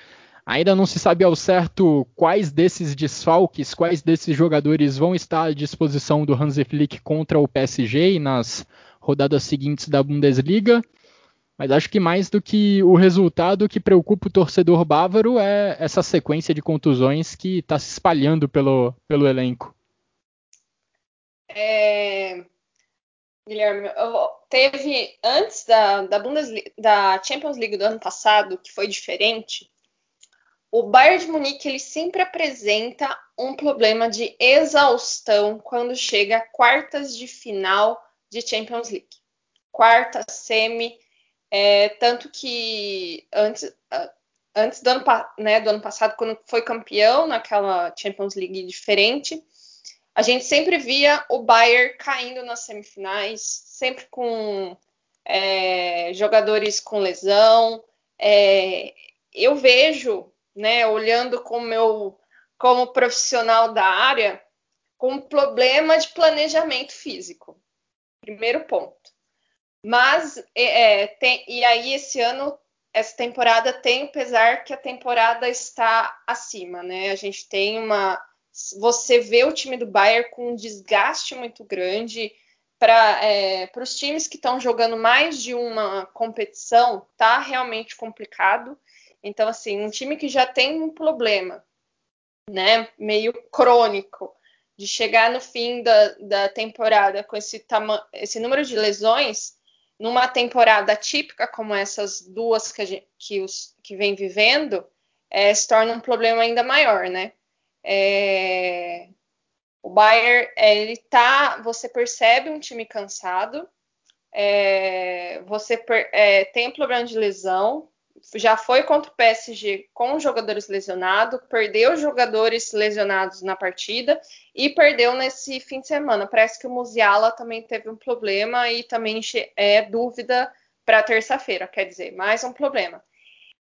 Ainda não se sabe ao certo quais desses desfalques, quais desses jogadores vão estar à disposição do Hansi Flick contra o PSG e nas rodadas seguintes da Bundesliga. Mas acho que mais do que o resultado que preocupa o torcedor bávaro é essa sequência de contusões que está se espalhando pelo, pelo elenco. É... Guilherme, teve antes da, da, Bundesliga, da Champions League do ano passado, que foi diferente, o Bayern de Munique ele sempre apresenta um problema de exaustão quando chega a quartas de final de Champions League. Quarta, semi, é, tanto que antes, antes do, ano, né, do ano passado, quando foi campeão naquela Champions League diferente, a gente sempre via o Bayern caindo nas semifinais, sempre com é, jogadores com lesão. É, eu vejo né, olhando como meu como profissional da área, com um problema de planejamento físico. Primeiro ponto. Mas é, é, tem, e aí esse ano essa temporada tem o pesar que a temporada está acima, né? A gente tem uma você vê o time do Bayern com um desgaste muito grande para é, os times que estão jogando mais de uma competição, tá realmente complicado. Então, assim, um time que já tem um problema, né, meio crônico, de chegar no fim da, da temporada com esse, esse número de lesões, numa temporada típica como essas duas que, gente, que, os, que vem vivendo, é, se torna um problema ainda maior, né? É, o Bayern, é, ele tá, você percebe um time cansado, é, você per, é, tem problema de lesão, já foi contra o PSG com jogadores lesionados, perdeu jogadores lesionados na partida e perdeu nesse fim de semana. Parece que o Musiala também teve um problema e também é dúvida para terça-feira, quer dizer, mais um problema.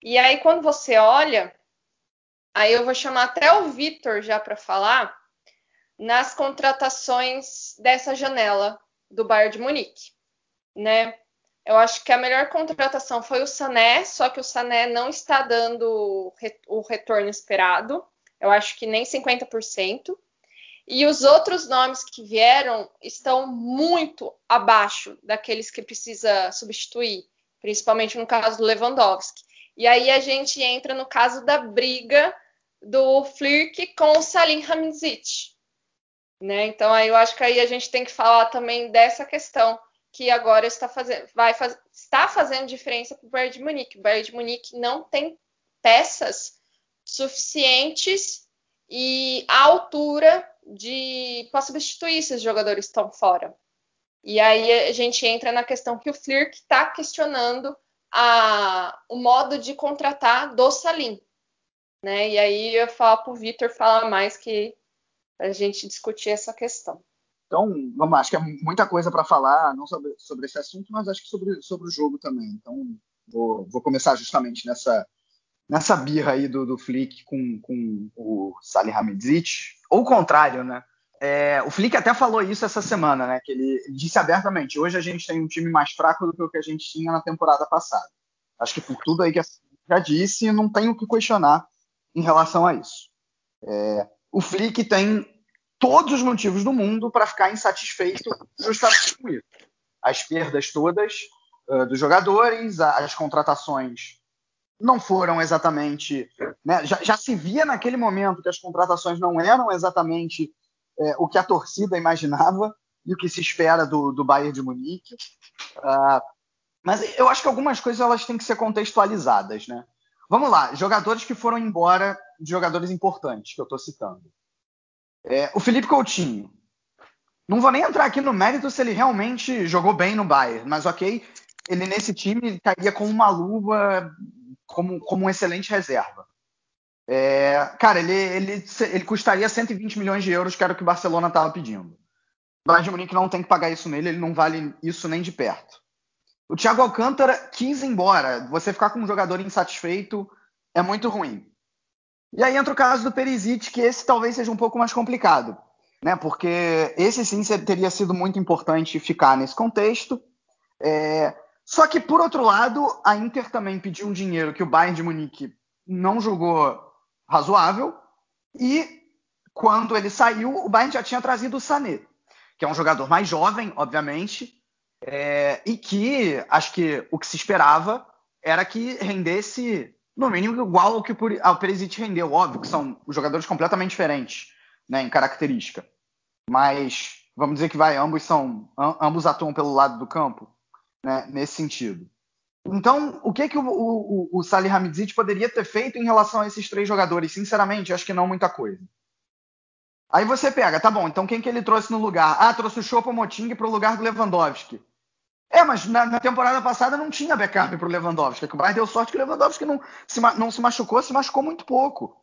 E aí, quando você olha, aí eu vou chamar até o Vitor já para falar nas contratações dessa janela do Bayern de Munique, né? Eu acho que a melhor contratação foi o Sané, só que o Sané não está dando o retorno esperado. Eu acho que nem 50%. E os outros nomes que vieram estão muito abaixo daqueles que precisa substituir, principalmente no caso do Lewandowski. E aí a gente entra no caso da briga do Flirk com o Salim Hamzic. Né? Então aí eu acho que aí a gente tem que falar também dessa questão que agora está fazendo, vai faz, está fazendo diferença para o Bayern de Munique. O Bayern de Munique não tem peças suficientes e à altura de para substituir esses jogadores que estão fora. E aí a gente entra na questão que o Flirk está questionando a, o modo de contratar do Salim. Né? E aí eu falo para o Vitor falar mais que a gente discutir essa questão. Então, vamos acho que é muita coisa para falar, não sobre, sobre esse assunto, mas acho que sobre, sobre o jogo também. Então, vou, vou começar justamente nessa, nessa birra aí do, do Flick com, com o Salih Hamidzic, ou o contrário, né? É, o Flick até falou isso essa semana, né? Que ele, ele disse abertamente: hoje a gente tem um time mais fraco do que o que a gente tinha na temporada passada. Acho que por tudo aí que a já disse, não tenho o que questionar em relação a isso. É, o Flick tem todos os motivos do mundo para ficar insatisfeito justamente com isso. As perdas todas uh, dos jogadores, as contratações não foram exatamente. Né, já, já, se via naquele momento que as contratações não eram exatamente é, o que a torcida imaginava e o que se espera do, do Bayern de Munique. Uh, mas eu acho que algumas coisas elas têm que ser contextualizadas. Né? Vamos lá, jogadores que foram embora, jogadores importantes que eu estou citando. É, o Felipe Coutinho. Não vou nem entrar aqui no mérito se ele realmente jogou bem no Bayern, mas ok, ele nesse time cairia com uma luva como, como um excelente reserva. É, cara, ele, ele, ele custaria 120 milhões de euros, que era o que o Barcelona estava pedindo. O Bayern de Munique não tem que pagar isso nele, ele não vale isso nem de perto. O Thiago Alcântara quis ir embora. Você ficar com um jogador insatisfeito é muito ruim. E aí entra o caso do Perisic, que esse talvez seja um pouco mais complicado, né? Porque esse sim teria sido muito importante ficar nesse contexto. É... Só que, por outro lado, a Inter também pediu um dinheiro que o Bayern de Munique não julgou razoável. E quando ele saiu, o Bayern já tinha trazido o Sané, que é um jogador mais jovem, obviamente, é, e que acho que o que se esperava era que rendesse, no mínimo, igual ao que o Perisic rendeu. Óbvio que são jogadores completamente diferentes né, em característica. Mas vamos dizer que vai, ambos são, ambos atuam pelo lado do campo, né, nesse sentido. Então, o que, que o, o, o Salih Hamidzic poderia ter feito em relação a esses três jogadores? Sinceramente, acho que não muita coisa. Aí você pega, tá bom, então quem que ele trouxe no lugar? Ah, trouxe o Choupo-Moting para o lugar do Lewandowski. É, mas na, na, temporada passada não tinha backup para o Lewandowski. É o Bayern deu sorte que o Lewandowski não se, não se machucou, se machucou muito pouco.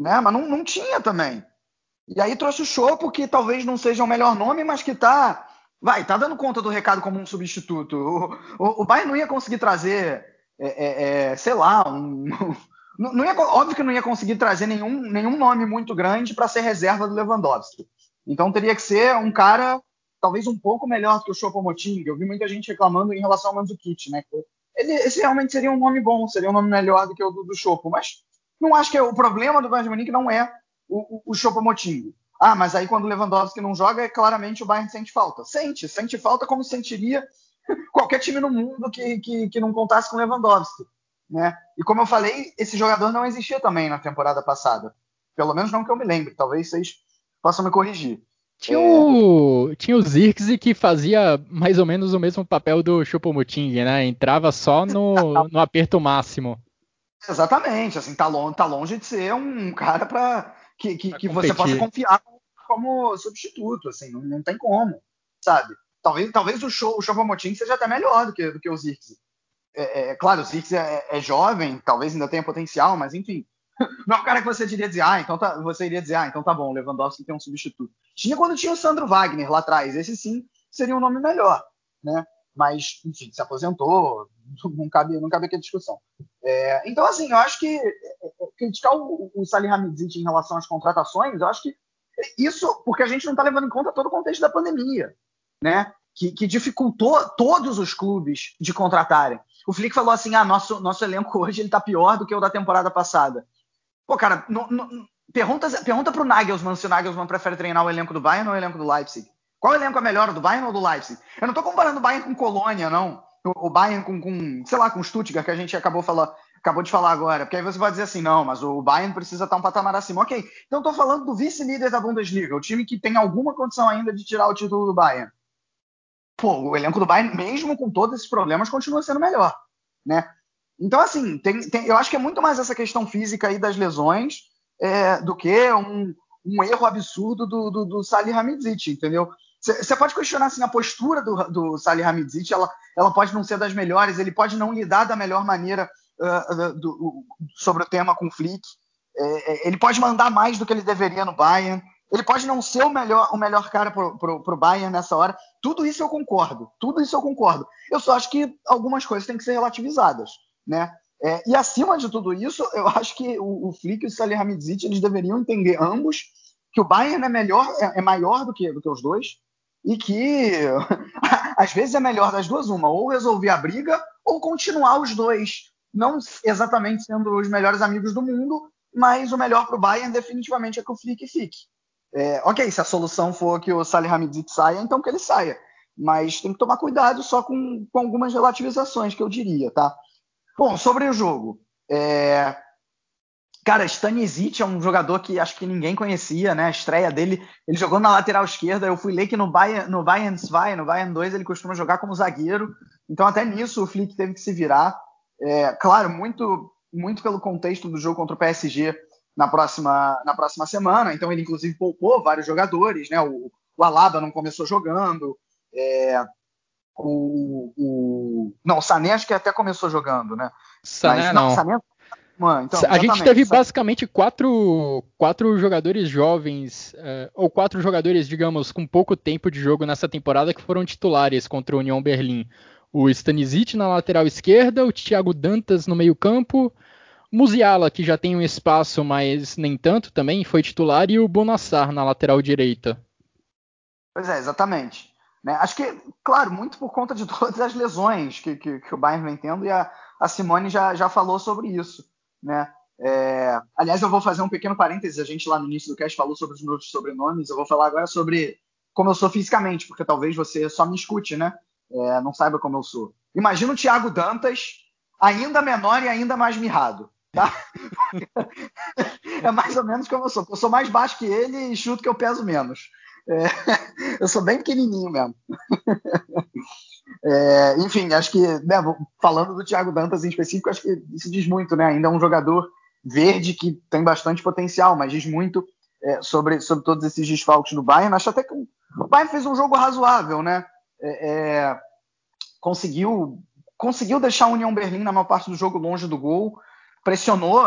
Né? Mas não, não tinha também. E aí trouxe o Chopo, que talvez não seja o melhor nome, mas que tá. Vai, tá dando conta do recado como um substituto. O, o, o Bayern não ia conseguir trazer, é, é, é sei lá, um. Não ia, óbvio que não ia conseguir trazer nenhum, nenhum nome muito grande para ser reserva do Lewandowski. Então teria que ser um cara talvez um pouco melhor que o Choupo-Moting. Eu vi muita gente reclamando em relação ao Mandzukic, né? Ele, esse realmente seria um nome bom, seria um nome melhor do que o do, do Chopo, mas não acho que é, o problema do Bayern Munique não é o, o, o. Ah, mas aí quando o Lewandowski não joga, é claramente o Bayern sente falta. Sente, sente falta como sentiria qualquer time no mundo que, que, que não contasse com o Lewandowski. Né? E como eu falei, esse jogador não existia também na temporada passada. Pelo menos não que eu me lembre. Talvez vocês possam me corrigir. Tinha, é... o, tinha o Zirkzee que fazia mais ou menos o mesmo papel do Choupo-Moting, né? Entrava só no, no aperto máximo. Exatamente, assim, tá longe, tá longe de ser um cara para que, que, que você possa confiar como substituto, assim, não, não tem como, sabe? Talvez, talvez o show, o seja até melhor do que, do que o Zirkzee. É, é, claro, o Zirkzee é, é, jovem, talvez ainda tenha potencial, mas enfim, não é um cara que você diria dizer, ah, então tá, você iria dizer, ah, então tá bom, o Lewandowski tem um substituto. Tinha quando tinha o Sandro Wagner lá atrás, esse sim seria um nome melhor, né? Mas, enfim, se aposentou, não cabe, não cabe aqui a discussão. É, então, assim, eu acho que é, é, criticar o, o Salih Hamidzic em relação às contratações, eu acho que isso porque a gente não está levando em conta todo o contexto da pandemia, né? Que, que, dificultou todos os clubes de contratarem. O Flick falou assim: ah, nosso, nosso elenco hoje ele tá pior do que o da temporada passada. Pô, cara, no, pergunta, pergunta pro Nagelsmann se o Nagelsmann prefere treinar o elenco do Bayern ou o elenco do Leipzig. Qual elenco é melhor, do Bayern ou do Leipzig? Eu não tô comparando o Bayern com Colônia, não. O, o Bayern com, com, sei lá, com Stuttgart, que a gente acabou falando acabou de falar agora, porque aí você vai dizer assim, não, mas o Bayern precisa estar um patamar acima. Ok, então estou falando do vice-líder da Bundesliga, o time que tem alguma condição ainda de tirar o título do Bayern. Pô, o elenco do Bayern, mesmo com todos esses problemas, continua sendo melhor, né? Então, assim, tem, tem, eu acho que é muito mais essa questão física aí das lesões é, do que um, um, erro absurdo do, do, do Salih Hamidzic, entendeu? Você pode questionar assim, a postura do, do Salih Hamidzic, ela, ela pode não ser das melhores, ele pode não lidar da melhor maneira uh, do, sobre o tema com o Flick. É, é, ele pode mandar mais do que ele deveria no Bayern. Ele pode não ser o melhor, o melhor cara para o Bayern nessa hora. Tudo isso eu concordo. Tudo isso eu concordo. Eu só acho que algumas coisas têm que ser relativizadas. Né? É, e acima de tudo isso, eu acho que o, o Flick e o Salihamidzic eles deveriam entender ambos que o Bayern é melhor, é, é maior do que, do que os dois e que às vezes é melhor das duas uma, ou resolver a briga ou continuar os dois não exatamente sendo os melhores amigos do mundo, mas o melhor para o Bayern definitivamente é que o Flick fique. É, ok, se a solução for que o Salih Hamidzic saia, então que ele saia. Mas tem que tomar cuidado só com, com algumas relativizações, que eu diria, tá? Bom, sobre o jogo. É... Cara, Stanisic é um jogador que acho que ninguém conhecia, né? A estreia dele, ele jogou na lateral esquerda. Eu fui ler que no Bayern, no Bayern 2, no Bayern 2, ele costuma jogar como zagueiro. Então, até nisso, o Flick teve que se virar. É, claro, muito, muito pelo contexto do jogo contra o PSG na próxima, na próxima semana. Então ele inclusive poupou vários jogadores, né? O, o Alaba não começou jogando. É, o, o, não, o Sané acho que até começou jogando, né? Sané Mas, não. não. Sané, Mano, então, a gente teve basicamente quatro, quatro jogadores jovens, uh, ou quatro jogadores, digamos, com pouco tempo de jogo nessa temporada que foram titulares contra o União Berlim o Stanisic na lateral esquerda, o Thiago Dantas no meio-campo, Musiala, que já tem um espaço, mas nem tanto também, foi titular, e o Bonassar na lateral direita. Pois é, exatamente. Né? Acho que, claro, muito por conta de todas as lesões que, que, que o Bayern vem tendo, e a, a Simone já, já falou sobre isso. Né? É, aliás, eu vou fazer um pequeno parênteses, a gente lá no início do cast falou sobre os meus sobrenomes, eu vou falar agora sobre como eu sou fisicamente, porque talvez você só me escute, né? é, não saiba como eu sou. Imagina o Thiago Dantas ainda menor e ainda mais mirrado. Tá? é mais ou menos como eu sou. Eu sou mais baixo que ele e chuto que eu peso menos. É, eu sou bem pequenininho mesmo. É, enfim, acho que, né, falando do Thiago Dantas em específico, acho que isso diz muito, né? Ainda é um jogador verde que tem bastante potencial, mas diz muito é, sobre, sobre todos esses desfalques do Bayern. Acho até que o Bayern fez um jogo razoável, né? É, é conseguiu, conseguiu deixar a União Berlim na maior parte do jogo longe do gol, pressionou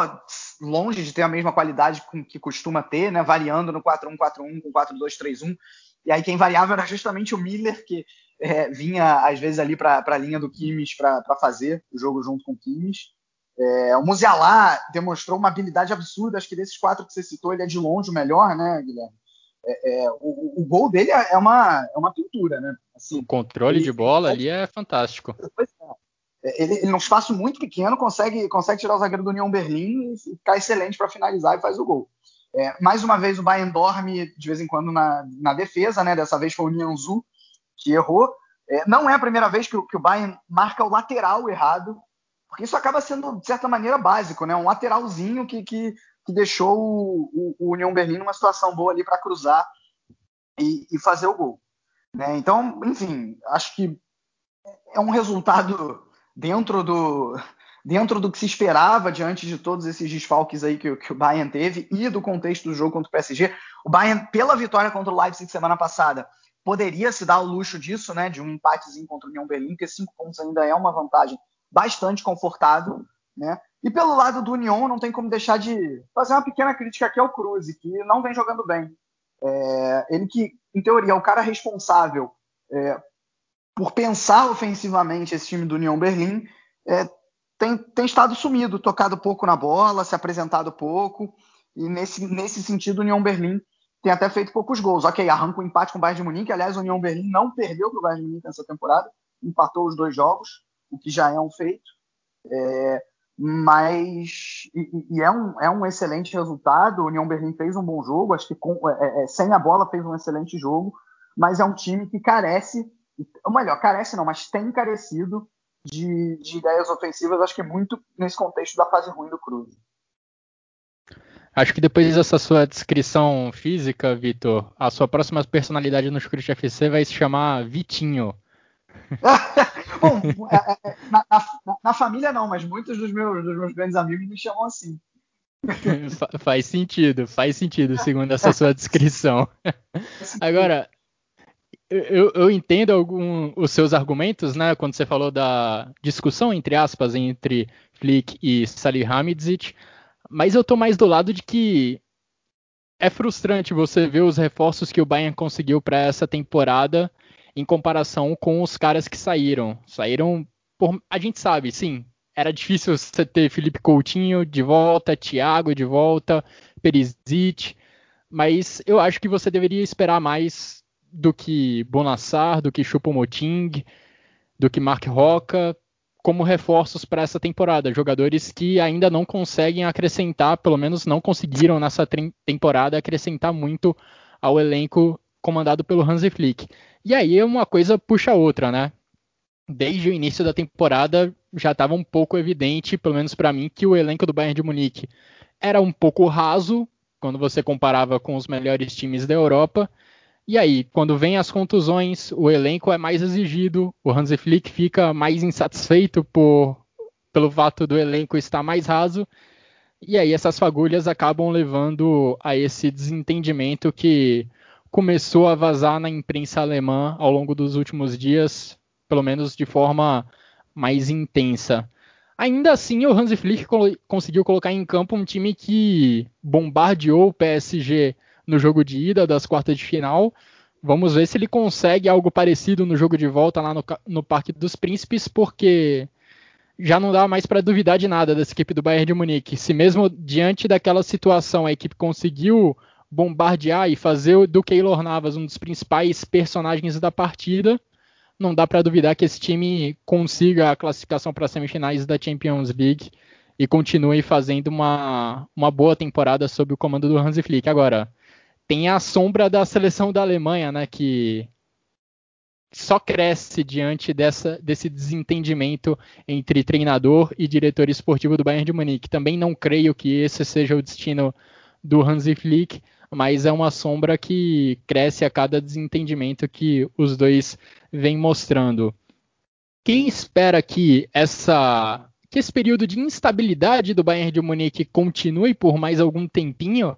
longe de ter a mesma qualidade que costuma ter, né? Variando no 4-1-4-1 com 4-2-3-1. E aí quem variava era justamente o Miller, que é, vinha às vezes ali para a linha do Kimmich para fazer o jogo junto com o Kimmich. É, o Musiala demonstrou uma habilidade absurda, acho que desses quatro que você citou, ele é de longe o melhor, né, Guilherme? É, é, o, o, gol dele é uma, é uma pintura, né? Assim, o controle ele, de bola ali é fantástico. É, ele, ele, num espaço muito pequeno, consegue, consegue tirar o zagueiro do União Berlim e ficar excelente para finalizar e faz o gol. É, mais uma vez o Bayern dorme de vez em quando na, na defesa, né? Dessa vez foi o Nianzu que errou. É, não é a primeira vez que, que, o Bayern marca o lateral errado, porque isso acaba sendo, de certa maneira, básico, né? Um lateralzinho que, que, que deixou o, o, o, União Berlim numa situação boa ali para cruzar e, e, fazer o gol. Né? Então, enfim, acho que é um resultado dentro do, dentro do que se esperava diante de todos esses desfalques aí que, que, o Bayern teve e do contexto do jogo contra o PSG. O Bayern, pela vitória contra o Leipzig semana passada, poderia se dar o luxo disso, né, de um empatezinho contra o União Berlim, porque cinco pontos ainda é uma vantagem bastante confortável, né? E pelo lado do União, não tem como deixar de fazer uma pequena crítica aqui ao Cruz, que não vem jogando bem. É, ele que, em teoria, é o cara responsável é, por pensar ofensivamente esse time do União Berlim, é, tem, tem estado sumido, tocado pouco na bola, se apresentado pouco, e nesse, nesse sentido o União Berlim tem até feito poucos gols. Ok, arranca o um empate com o Bayern de Munique. Aliás, o União Berlim não perdeu para o Bayern de Munique nessa temporada, empatou os dois jogos, o que já é um feito. É, mas e, e, é, um, é um excelente resultado. O União Berlim fez um bom jogo, acho que com, é, é, sem a bola fez um excelente jogo, mas é um time que carece, ou melhor, carece não, mas tem carecido de, de ideias ofensivas, acho que muito nesse contexto da fase ruim do Cruz. Acho que depois dessa sua descrição física, Vitor, a sua próxima personalidade no Chucrute FC vai se chamar Vitinho. Bom, é, é, é, na, na, na, família não, mas muitos dos meus, dos meus grandes amigos me chamam assim. faz sentido, faz sentido, segundo essa sua descrição. Agora, eu, eu, entendo algum, os seus argumentos, né? Quando você falou da discussão, entre aspas, entre Flick e Salihamidzic, mas eu tô mais do lado de que é frustrante você ver os reforços que o Bayern conseguiu para essa temporada em comparação com os caras que saíram. Saíram por, a gente sabe, sim, era difícil você ter Felipe Coutinho de volta, Thiago de volta, Perisic, mas eu acho que você deveria esperar mais do que Bonassar, do que Choupo-Moting, do que Mark Roca, como reforços para essa temporada. Jogadores que ainda não conseguem acrescentar, pelo menos não conseguiram nessa temporada acrescentar muito ao elenco comandado pelo Hansi Flick. E aí uma coisa puxa a outra, né? Desde o início da temporada já estava um pouco evidente, pelo menos para mim, que o elenco do Bayern de Munique era um pouco raso quando você comparava com os melhores times da Europa e aí, quando vem as contusões, o elenco é mais exigido, o Hansi Flick fica mais insatisfeito por, pelo fato do elenco estar mais raso, e aí essas fagulhas acabam levando a esse desentendimento que começou a vazar na imprensa alemã ao longo dos últimos dias, pelo menos de forma mais intensa. Ainda assim, o Hansi Flick conseguiu colocar em campo um time que bombardeou o PSG no jogo de ida das quartas de final. Vamos ver se ele consegue algo parecido no jogo de volta lá no, no Parque dos Príncipes, porque já não dá mais para duvidar de nada dessa equipe do Bayern de Munique. Se mesmo diante daquela situação a equipe conseguiu bombardear e fazer do Keylor Navas um dos principais personagens da partida, não dá para duvidar que esse time consiga a classificação para as semifinais da Champions League e continue fazendo uma, uma boa temporada sob o comando do Hansi Flick. Agora, tem a sombra da seleção da Alemanha, né? Que só cresce diante dessa, desse desentendimento entre treinador e diretor esportivo do Bayern de Munique. Também não creio que esse seja o destino do Hansi Flick, mas é uma sombra que cresce a cada desentendimento que os dois vêm mostrando. Quem espera que essa que esse período de instabilidade do Bayern de Munique continue por mais algum tempinho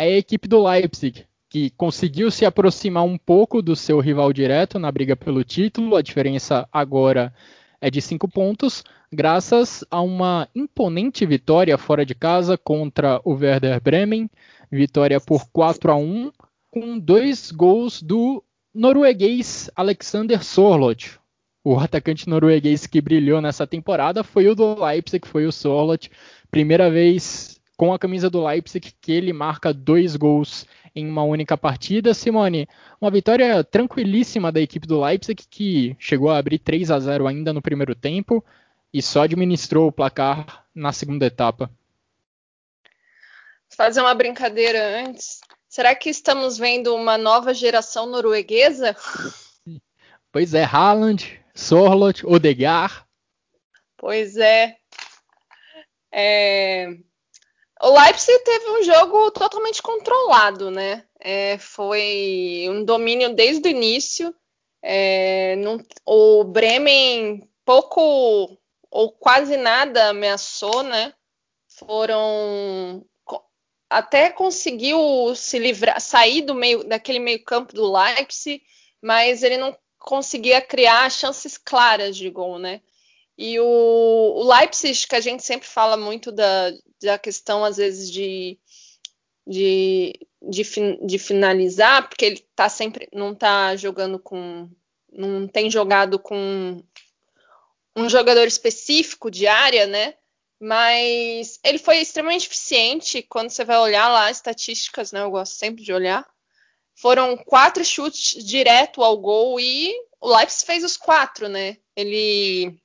é a equipe do Leipzig, que conseguiu se aproximar um pouco do seu rival direto na briga pelo título. A diferença agora é de cinco pontos, graças a uma imponente vitória fora de casa contra o Werder Bremen, vitória por 4 a 1, com dois gols do norueguês Alexander Sorloth. O atacante norueguês que brilhou nessa temporada foi o do Leipzig, foi o Sorloth. Primeira vez com a camisa do Leipzig que ele marca dois gols em uma única partida. Simone, uma vitória tranquilíssima da equipe do Leipzig que chegou a abrir 3 a 0 ainda no primeiro tempo e só administrou o placar na segunda etapa. Fazer uma brincadeira antes. Será que estamos vendo uma nova geração norueguesa? Pois é, Haaland, Sorlot, Odegaard. Pois é. é. O Leipzig teve um jogo totalmente controlado, né? É, foi um domínio desde o início. É, não, o Bremen pouco ou quase nada ameaçou, né? Foram até conseguiu se livrar, sair do meio daquele meio campo do Leipzig, mas ele não conseguia criar chances claras de gol, né? E o, o Leipzig, que a gente sempre fala muito da, da questão, às vezes, de, de, de, de finalizar, porque ele tá sempre, não tá jogando com, não tem jogado com um jogador específico de área, né? Mas ele foi extremamente eficiente quando você vai olhar lá as estatísticas, né? Eu gosto sempre de olhar. Foram quatro chutes direto ao gol e o Leipzig fez os quatro, né? Ele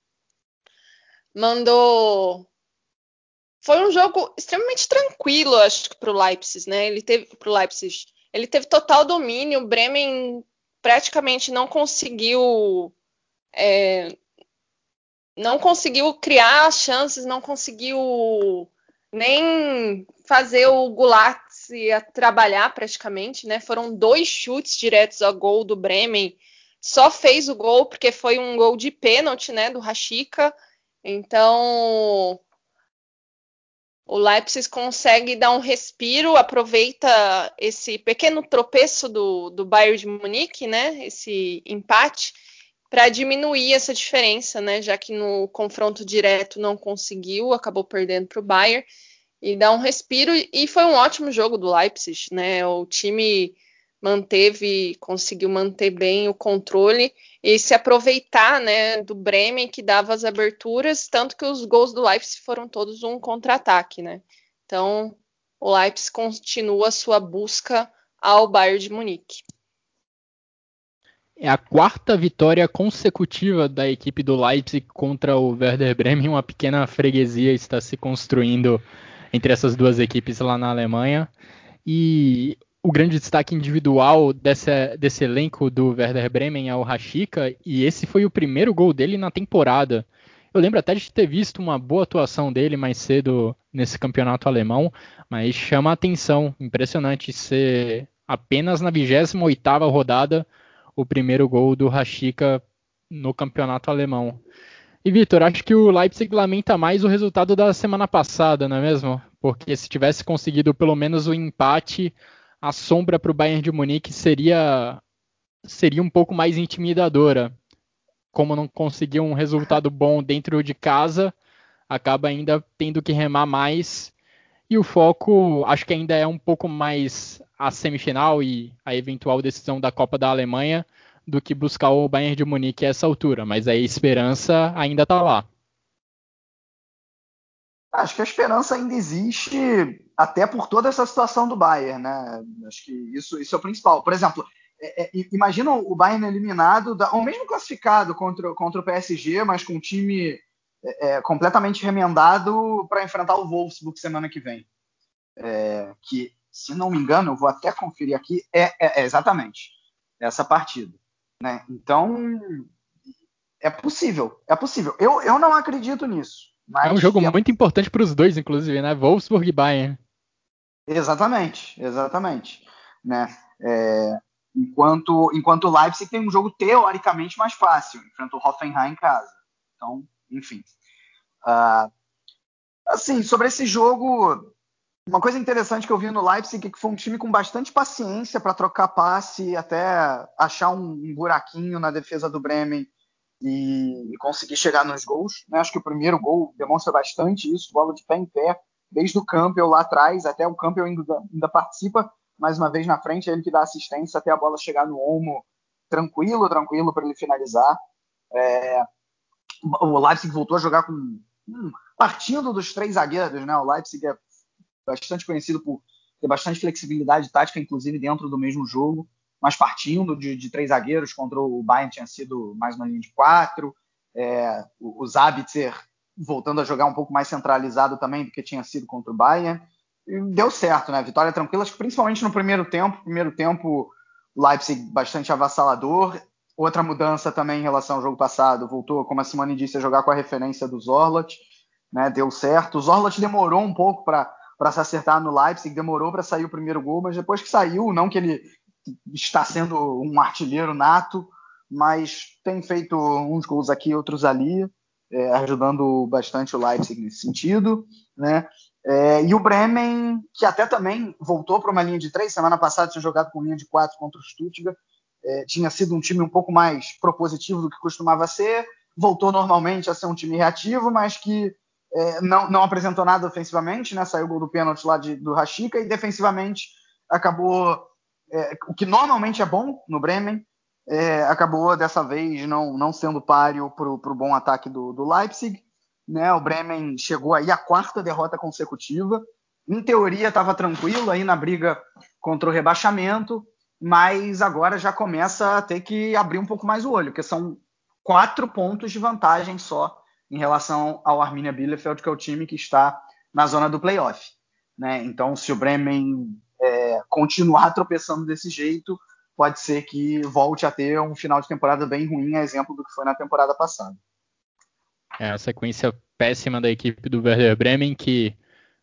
mandou. Foi um jogo extremamente tranquilo, acho que, para o Leipzig, né? Ele teve pro Leipzig. Ele teve total domínio. O Bremen praticamente não conseguiu. É, não conseguiu criar chances, não conseguiu nem fazer o Goulart se trabalhar praticamente, né? Foram dois chutes diretos ao gol do Bremen. Só fez o gol porque foi um gol de pênalti, né, do Rashica. Então, o Leipzig consegue dar um respiro, aproveita esse pequeno tropeço do, do Bayern de Munique, né? Esse empate, para diminuir essa diferença, né? Já que no confronto direto não conseguiu, acabou perdendo para o Bayern e dá um respiro. E foi um ótimo jogo do Leipzig, né? O time manteve, conseguiu manter bem o controle e se aproveitar, né, do Bremen que dava as aberturas, tanto que os gols do Leipzig foram todos um contra-ataque, né? Então, o Leipzig continua sua busca ao Bayern de Munique. É a quarta vitória consecutiva da equipe do Leipzig contra o Werder Bremen. Uma pequena freguesia está se construindo entre essas duas equipes lá na Alemanha. E o grande destaque individual dessa, desse elenco do Werder Bremen é o Rashica, e esse foi o primeiro gol dele na temporada. Eu lembro até de ter visto uma boa atuação dele mais cedo nesse campeonato alemão, mas chama a atenção, impressionante ser apenas na 28ª rodada o primeiro gol do Rashica no campeonato alemão. E Vitor, acho que o Leipzig lamenta mais o resultado da semana passada, não é mesmo? Porque se tivesse conseguido pelo menos o empate, a sombra para o Bayern de Munique seria seria um pouco mais intimidadora. Como não conseguiu um resultado bom dentro de casa, acaba ainda tendo que remar mais. E o foco, acho que ainda é um pouco mais a semifinal e a eventual decisão da Copa da Alemanha do que buscar o Bayern de Munique a essa altura. Mas a esperança ainda está lá. Acho que a esperança ainda existe, até por toda essa situação do Bayern, né? Acho que isso, isso é o principal. Por exemplo, é, é, imagina o Bayern eliminado, da, ou mesmo classificado contra, contra o PSG, mas com um time é, é completamente remendado para enfrentar o Wolfsburg semana que vem. É, que, se não me engano, eu vou até conferir aqui, é, é, exatamente essa partida. Né? Então, é possível, é possível. Eu, eu não acredito nisso. É um jogo é... muito importante para os dois, inclusive, né? Wolfsburg e Bayern. Exatamente, exatamente. Né? É, enquanto, enquanto o Leipzig tem um jogo teoricamente mais fácil, enfrenta o Hoffenheim em casa. Então, enfim. Uh, assim, sobre esse jogo, uma coisa interessante que eu vi no Leipzig é que foi um time com bastante paciência para trocar passe, até achar um, um, buraquinho na defesa do Bremen e, e conseguir chegar nos gols. Né? Acho que o primeiro gol demonstra bastante isso, bola de pé em pé, desde o Campbell lá atrás, até o Campbell ainda, ainda participa mais uma vez na frente, é ele que dá assistência até a bola chegar no Olmo, tranquilo, tranquilo para ele finalizar. É, o Leipzig voltou a jogar com hum, partindo dos três zagueiros, né? O Leipzig é bastante conhecido por ter bastante flexibilidade tática, inclusive dentro do mesmo jogo, mas partindo de, de três zagueiros contra o Bayern tinha sido mais uma linha de quatro, é, o, o Zabitzer voltando a jogar um pouco mais centralizado também do que tinha sido contra o Bayern, e deu certo, né? Vitória tranquila, principalmente no primeiro tempo, primeiro tempo Leipzig bastante avassalador, outra mudança também em relação ao jogo passado, voltou, como a Simone disse, a jogar com a referência do Zorlot, né? Deu certo, o Zorlot demorou um pouco para para se acertar no Leipzig, demorou para sair o primeiro gol, mas depois que saiu, não que ele está sendo um artilheiro nato, mas tem feito uns gols aqui, outros ali, é, ajudando bastante o Leipzig nesse sentido, né? É, e o Bremen, que até também voltou para uma linha de três, semana passada tinha jogado com linha de quatro contra o Stuttgart, é, tinha sido um time um pouco mais propositivo do que costumava ser, voltou normalmente a ser um time reativo, mas que é, não, não, apresentou nada ofensivamente, né? Saiu o gol do pênalti lá de, do Rashica e defensivamente acabou é, o que normalmente é bom no Bremen, é, acabou dessa vez não, não sendo páreo para o bom ataque do, do, Leipzig. Né? O Bremen chegou aí à quarta derrota consecutiva. Em teoria estava tranquilo aí na briga contra o rebaixamento, mas agora já começa a ter que abrir um pouco mais o olho, porque são quatro pontos de vantagem só em relação ao Arminia Bielefeld, que é o time que está na zona do playoff. Né? Então, se o Bremen é, continuar tropeçando desse jeito, pode ser que volte a ter um final de temporada bem ruim, a exemplo do que foi na temporada passada. É a sequência péssima da equipe do Werder Bremen, que,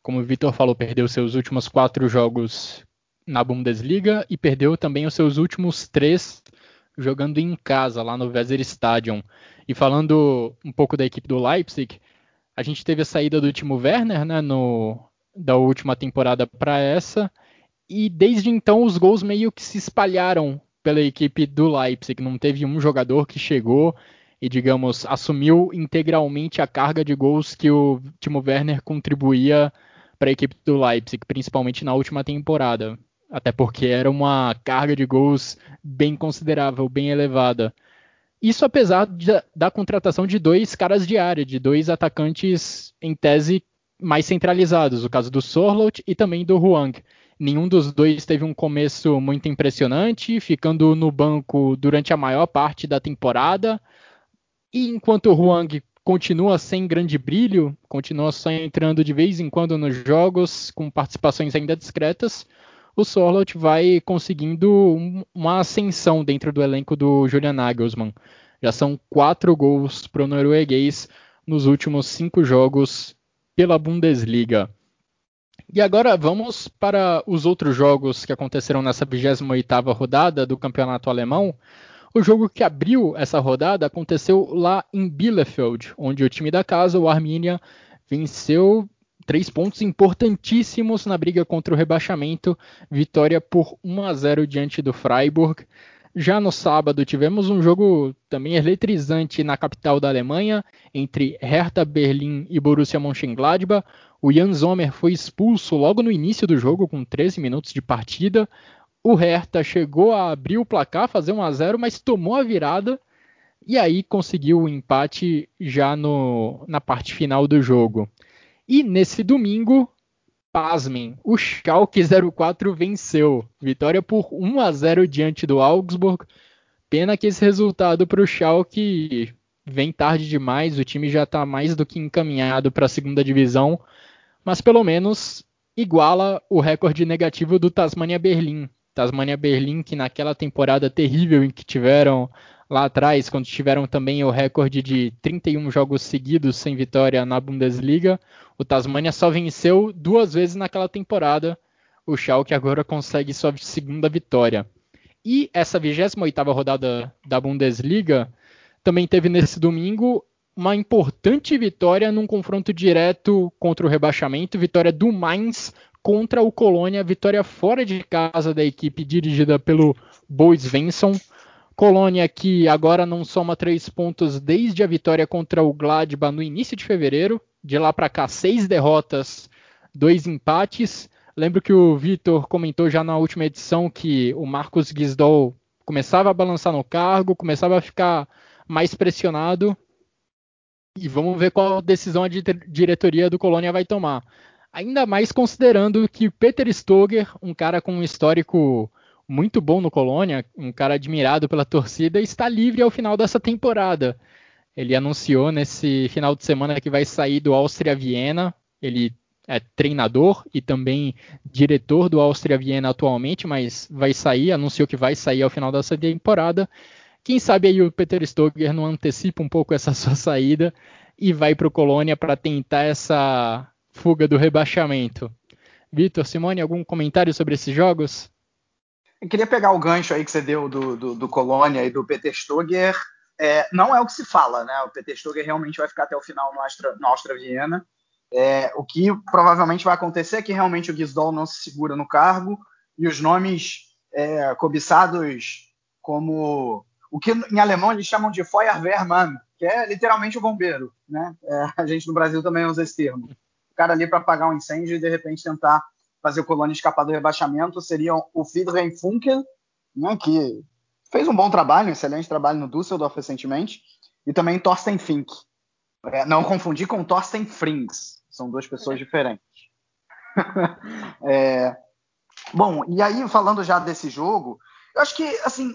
como o Vitor falou, perdeu seus últimos quatro jogos na Bundesliga e perdeu também os seus últimos três jogando em casa, lá no Weser Stadion. E falando um pouco da equipe do Leipzig, a gente teve a saída do Timo Werner, né, no, da última temporada para essa, e desde então os gols meio que se espalharam pela equipe do Leipzig. Não teve um jogador que chegou e, digamos, assumiu integralmente a carga de gols que o Timo Werner contribuía para a equipe do Leipzig, principalmente na última temporada. Até porque era uma carga de gols bem considerável, bem elevada. Isso apesar de, da contratação de dois caras de área, de dois atacantes em tese mais centralizados, o caso do Sorlot e também do Huang. Nenhum dos dois teve um começo muito impressionante, ficando no banco durante a maior parte da temporada. E enquanto o Huang continua sem grande brilho, continua só entrando de vez em quando nos jogos, com participações ainda discretas, o Sorlot vai conseguindo uma ascensão dentro do elenco do Julian Nagelsmann. Já são quatro gols para o norueguês nos últimos cinco jogos pela Bundesliga. E agora vamos para os outros jogos que aconteceram nessa 28ª rodada do Campeonato Alemão. O jogo que abriu essa rodada aconteceu lá em Bielefeld, onde o time da casa, o Arminia, venceu três pontos importantíssimos na briga contra o rebaixamento, vitória por 1 a 0 diante do Freiburg. Já no sábado tivemos um jogo também eletrizante na capital da Alemanha, entre Hertha Berlim e Borussia Mönchengladbach. O Jan Sommer foi expulso logo no início do jogo, com 13 minutos de partida. O Hertha chegou a abrir o placar, fazer 1 a 0 mas tomou a virada e aí conseguiu o empate já no, na parte final do jogo. E nesse domingo, pasmem, o Schalke 04 venceu. Vitória por 1 a 0 diante do Augsburg. Pena que esse resultado para o Schalke vem tarde demais, o time já está mais do que encaminhado para a segunda divisão, mas pelo menos iguala o recorde negativo do Tasmania Berlim. Tasmania Berlim, que naquela temporada terrível em que tiveram lá atrás, quando tiveram também o recorde de 31 jogos seguidos sem vitória na Bundesliga, o Tasmania só venceu duas vezes naquela temporada. O Schalke agora consegue sua segunda vitória. E essa 28ª rodada da Bundesliga também teve nesse domingo uma importante vitória num confronto direto contra o rebaixamento, vitória do Mainz contra o Colônia, vitória fora de casa da equipe dirigida pelo Bo Svensson. Colônia que agora não soma três pontos desde a vitória contra o Gladbach no início de fevereiro. De lá para cá, seis derrotas, dois empates. Lembro que o Vitor comentou já na última edição que o Marcos Gisdol começava a balançar no cargo, começava a ficar mais pressionado. E vamos ver qual decisão a diretoria do Colônia vai tomar. Ainda mais considerando que Peter Stoger, um cara com um histórico muito bom no Colônia, um cara admirado pela torcida, está livre ao final dessa temporada. Ele anunciou nesse final de semana que vai sair do Áustria Viena. Ele é treinador e também diretor do Áustria Viena atualmente, mas vai sair, anunciou que vai sair ao final dessa temporada. Quem sabe aí o Peter Stoger não antecipa um pouco essa sua saída e vai para o Colônia para tentar essa fuga do rebaixamento. Vitor, Simone, algum comentário sobre esses jogos? Eu queria pegar o gancho aí que você deu do, do, do Colônia e do Peter Stoger. É, não é o que se fala, né? O Peter Stoger realmente vai ficar até o final no Astra, no Astra Viena. É, o que provavelmente vai acontecer é que realmente o Gisdol não se segura no cargo e os nomes é, cobiçados como o que em alemão eles chamam de Feuerwehrmann, que é literalmente o bombeiro, né? É, a gente no Brasil também usa esse termo. O cara ali para apagar um incêndio e de repente tentar fazer o Colônia escapar do rebaixamento seriam o Friedrich Funkel, né, que fez um bom trabalho, um excelente trabalho no Düsseldorf recentemente, e também Thorsten Fink. É, não confundir com Thorsten Frings, são duas pessoas diferentes. é, bom, e aí falando já desse jogo, eu acho que assim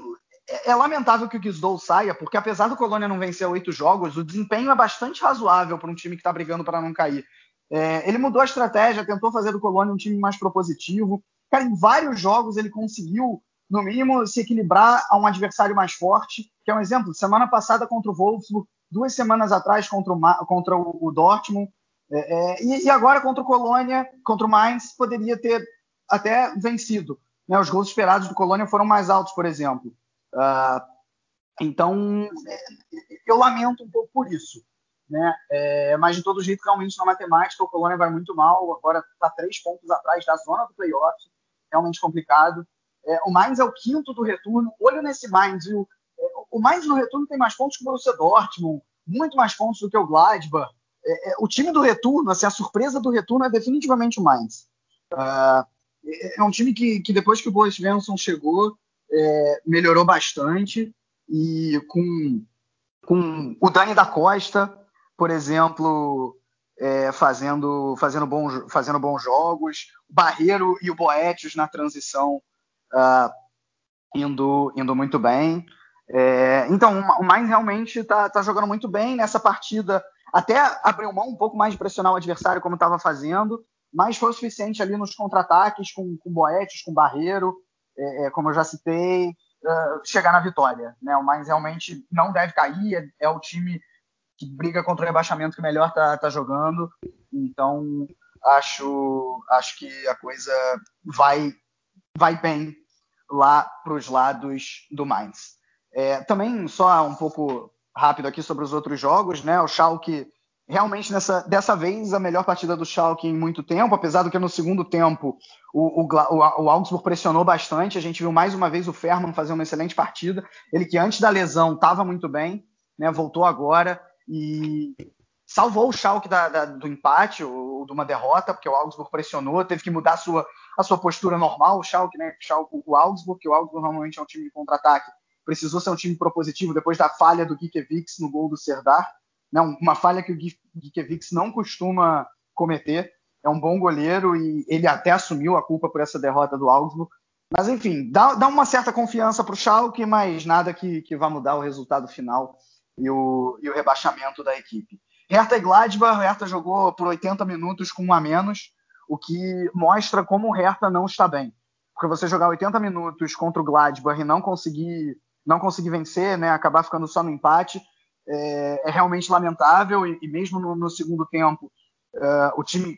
é, é lamentável que o Gisdol saia, porque apesar do Colônia não vencer oito jogos, o desempenho é bastante razoável para um time que está brigando para não cair. É, ele mudou a estratégia, tentou fazer do Colônia um time mais propositivo. Cara, em vários jogos ele conseguiu, no mínimo, se equilibrar a um adversário mais forte. Que é um exemplo, semana passada contra o Wolfsburg, duas semanas atrás contra o, contra o Dortmund. É, é, e, e, agora contra o Colônia, contra o Mainz, poderia ter até vencido. Né? Os gols esperados do Colônia foram mais altos, por exemplo. Uh, então, eu lamento um pouco por isso. Né? É, mas, de todo jeito, realmente, na matemática, o Colônia vai muito mal. Agora está três pontos atrás da zona do playoff. Realmente complicado. É, o Mainz é o quinto do retorno. Olho nesse Mainz, viu? É, o Mainz no retorno tem mais pontos que o Borussia Dortmund, muito mais pontos do que o Gladbach. É, é, o time do retorno, assim, a surpresa do retorno é definitivamente o Mainz. Uh, é um time que, que, depois que o Boris Svensson chegou, é, melhorou bastante. E com, com o Dani da Costa, por exemplo, é, fazendo, fazendo, bons, fazendo bons jogos, o Barreiro e o Boetius na transição uh, indo, indo muito bem. É, então, o Mainz realmente está tá jogando muito bem nessa partida. Até abriu mão um pouco mais de pressionar o adversário como estava fazendo, mas foi o suficiente ali nos contra-ataques com, com Boetes, com Barreiro, é, é, como eu já citei, uh, chegar na vitória. Né? O Mainz realmente não deve cair, é, é, o time que briga contra o rebaixamento que melhor está tá jogando, então acho, acho que a coisa vai, vai bem lá para os lados do Mainz. É, também só um pouco rápido aqui sobre os outros jogos, né? O Schalke realmente nessa dessa vez a melhor partida do Schalke em muito tempo, apesar do que no segundo tempo o, o, o, Augsburg pressionou bastante. A gente viu mais uma vez o Ferman fazer uma excelente partida. Ele que antes da lesão estava muito bem, né? Voltou agora e salvou o Schalke da, da, do empate ou de uma derrota, porque o Augsburg pressionou, teve que mudar a sua, a sua postura normal, o Schalke, né? Schalke, o Augsburg, que o Augsburg normalmente é um time de contra-ataque precisou ser um time propositivo depois da falha do Gikiewicz no gol do Serdar. Não, uma falha que o Gikiewicz não costuma cometer. É um bom goleiro e ele até assumiu a culpa por essa derrota do Augsburg. Mas enfim, dá, dá uma certa confiança para o Schalke, mas nada que, que vá mudar o resultado final e o, e o rebaixamento da equipe. Hertha e Gladbach, Hertha jogou por 80 minutos com um a menos, o que mostra como o Hertha não está bem. Porque você jogar 80 minutos contra o Gladbach e não conseguir não conseguir vencer, né, acabar ficando só no empate, é, é realmente lamentável. E, e mesmo no, no, segundo tempo, uh, o time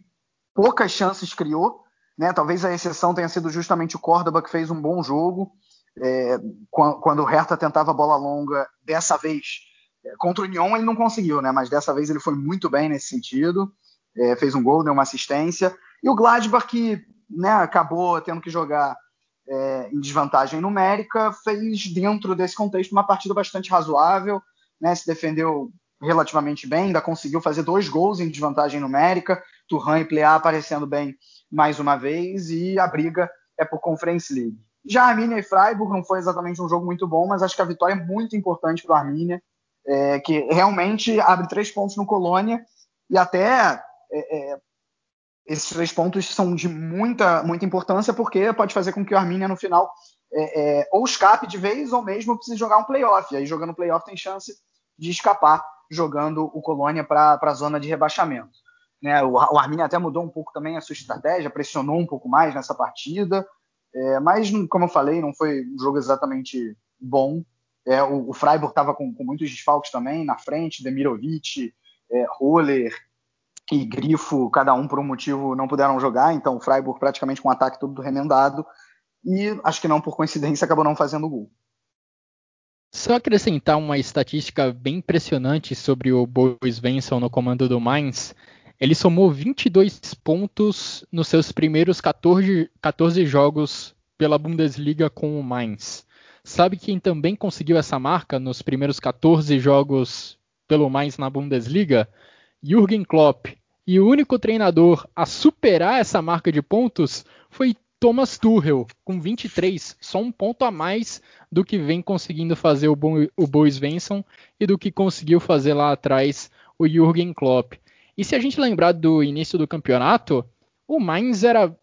poucas chances criou. Né? Talvez a exceção tenha sido justamente o Córdoba, que fez um bom jogo. É, quando, quando, o Hertha tentava bola longa, dessa vez, é, contra o Union ele não conseguiu, né? mas dessa vez ele foi muito bem nesse sentido. É, fez um gol, deu uma assistência. E o Gladbach, que né, acabou tendo que jogar é, em desvantagem numérica, fez dentro desse contexto uma partida bastante razoável, né, se defendeu relativamente bem, ainda conseguiu fazer dois gols em desvantagem numérica, Turhan e Plea aparecendo bem mais uma vez, e a briga é por Conference League. Já Arminia e Freiburg não foi exatamente um jogo muito bom, mas acho que a vitória é muito importante para o Arminia, é, que realmente abre três pontos no Colônia e até é, é, esses três pontos são de muita, muita importância porque pode fazer com que o Arminia no final é, é, ou escape de vez ou mesmo precise jogar um playoff. Aí jogando playoff tem chance de escapar jogando o Colônia para a zona de rebaixamento. Né, o, o Arminia até mudou um pouco também a sua estratégia, pressionou um pouco mais nessa partida, é, mas como eu falei, não foi um jogo exatamente bom. É, o, o, Freiburg estava com, com, muitos desfalques também na frente, Demirovic, é, Roller, e Grifo, cada um por um motivo, não puderam jogar, então o Freiburg praticamente com o ataque todo remendado, e acho que não por coincidência acabou não fazendo gol. Só acrescentar uma estatística bem impressionante sobre o Boris Svensson no comando do Mainz. Ele somou 22 pontos nos seus primeiros 14, 14 jogos pela Bundesliga com o Mainz. Sabe quem também conseguiu essa marca nos primeiros 14 jogos pelo Mainz na Bundesliga? Jürgen Klopp. E o único treinador a superar essa marca de pontos foi Thomas Tuchel, com 23, só um ponto a mais do que vem conseguindo fazer o, Bo o e do que conseguiu fazer lá atrás o Jürgen Klopp. E se a gente lembrar do início do campeonato, o Mainz era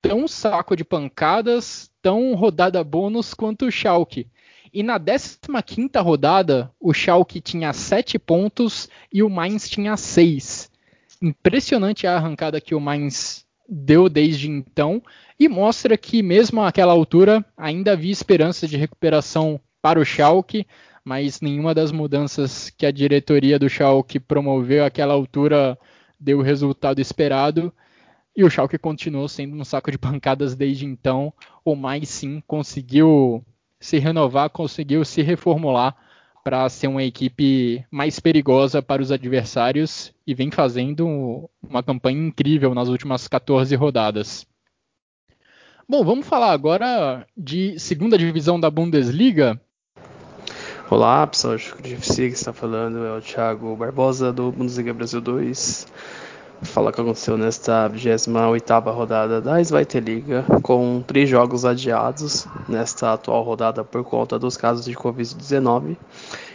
tão saco de pancadas, tão rodada bônus quanto o Schalke. E na 15ª rodada, o Schalke tinha 7 pontos e o Mainz tinha 6. Impressionante a arrancada que o Mainz deu desde então e mostra que mesmo àquela altura ainda havia esperança de recuperação para o Schalke, mas nenhuma das mudanças que a diretoria do Schalke promoveu àquela altura deu o resultado esperado. E o Schalke continuou sendo um saco de pancadas desde então. O mais sim conseguiu se renovar, conseguiu se reformular para ser uma equipe mais perigosa para os adversários e vem fazendo uma campanha incrível nas últimas 14 rodadas. Bom, vamos falar agora de segunda divisão da Bundesliga. Olá, pessoal, acho que o GFC que está falando é o Thiago Barbosa do Bundesliga Brasil 2 falar o que aconteceu nesta 28 rodada da Liga, com três jogos adiados nesta atual rodada por conta dos casos de Covid-19,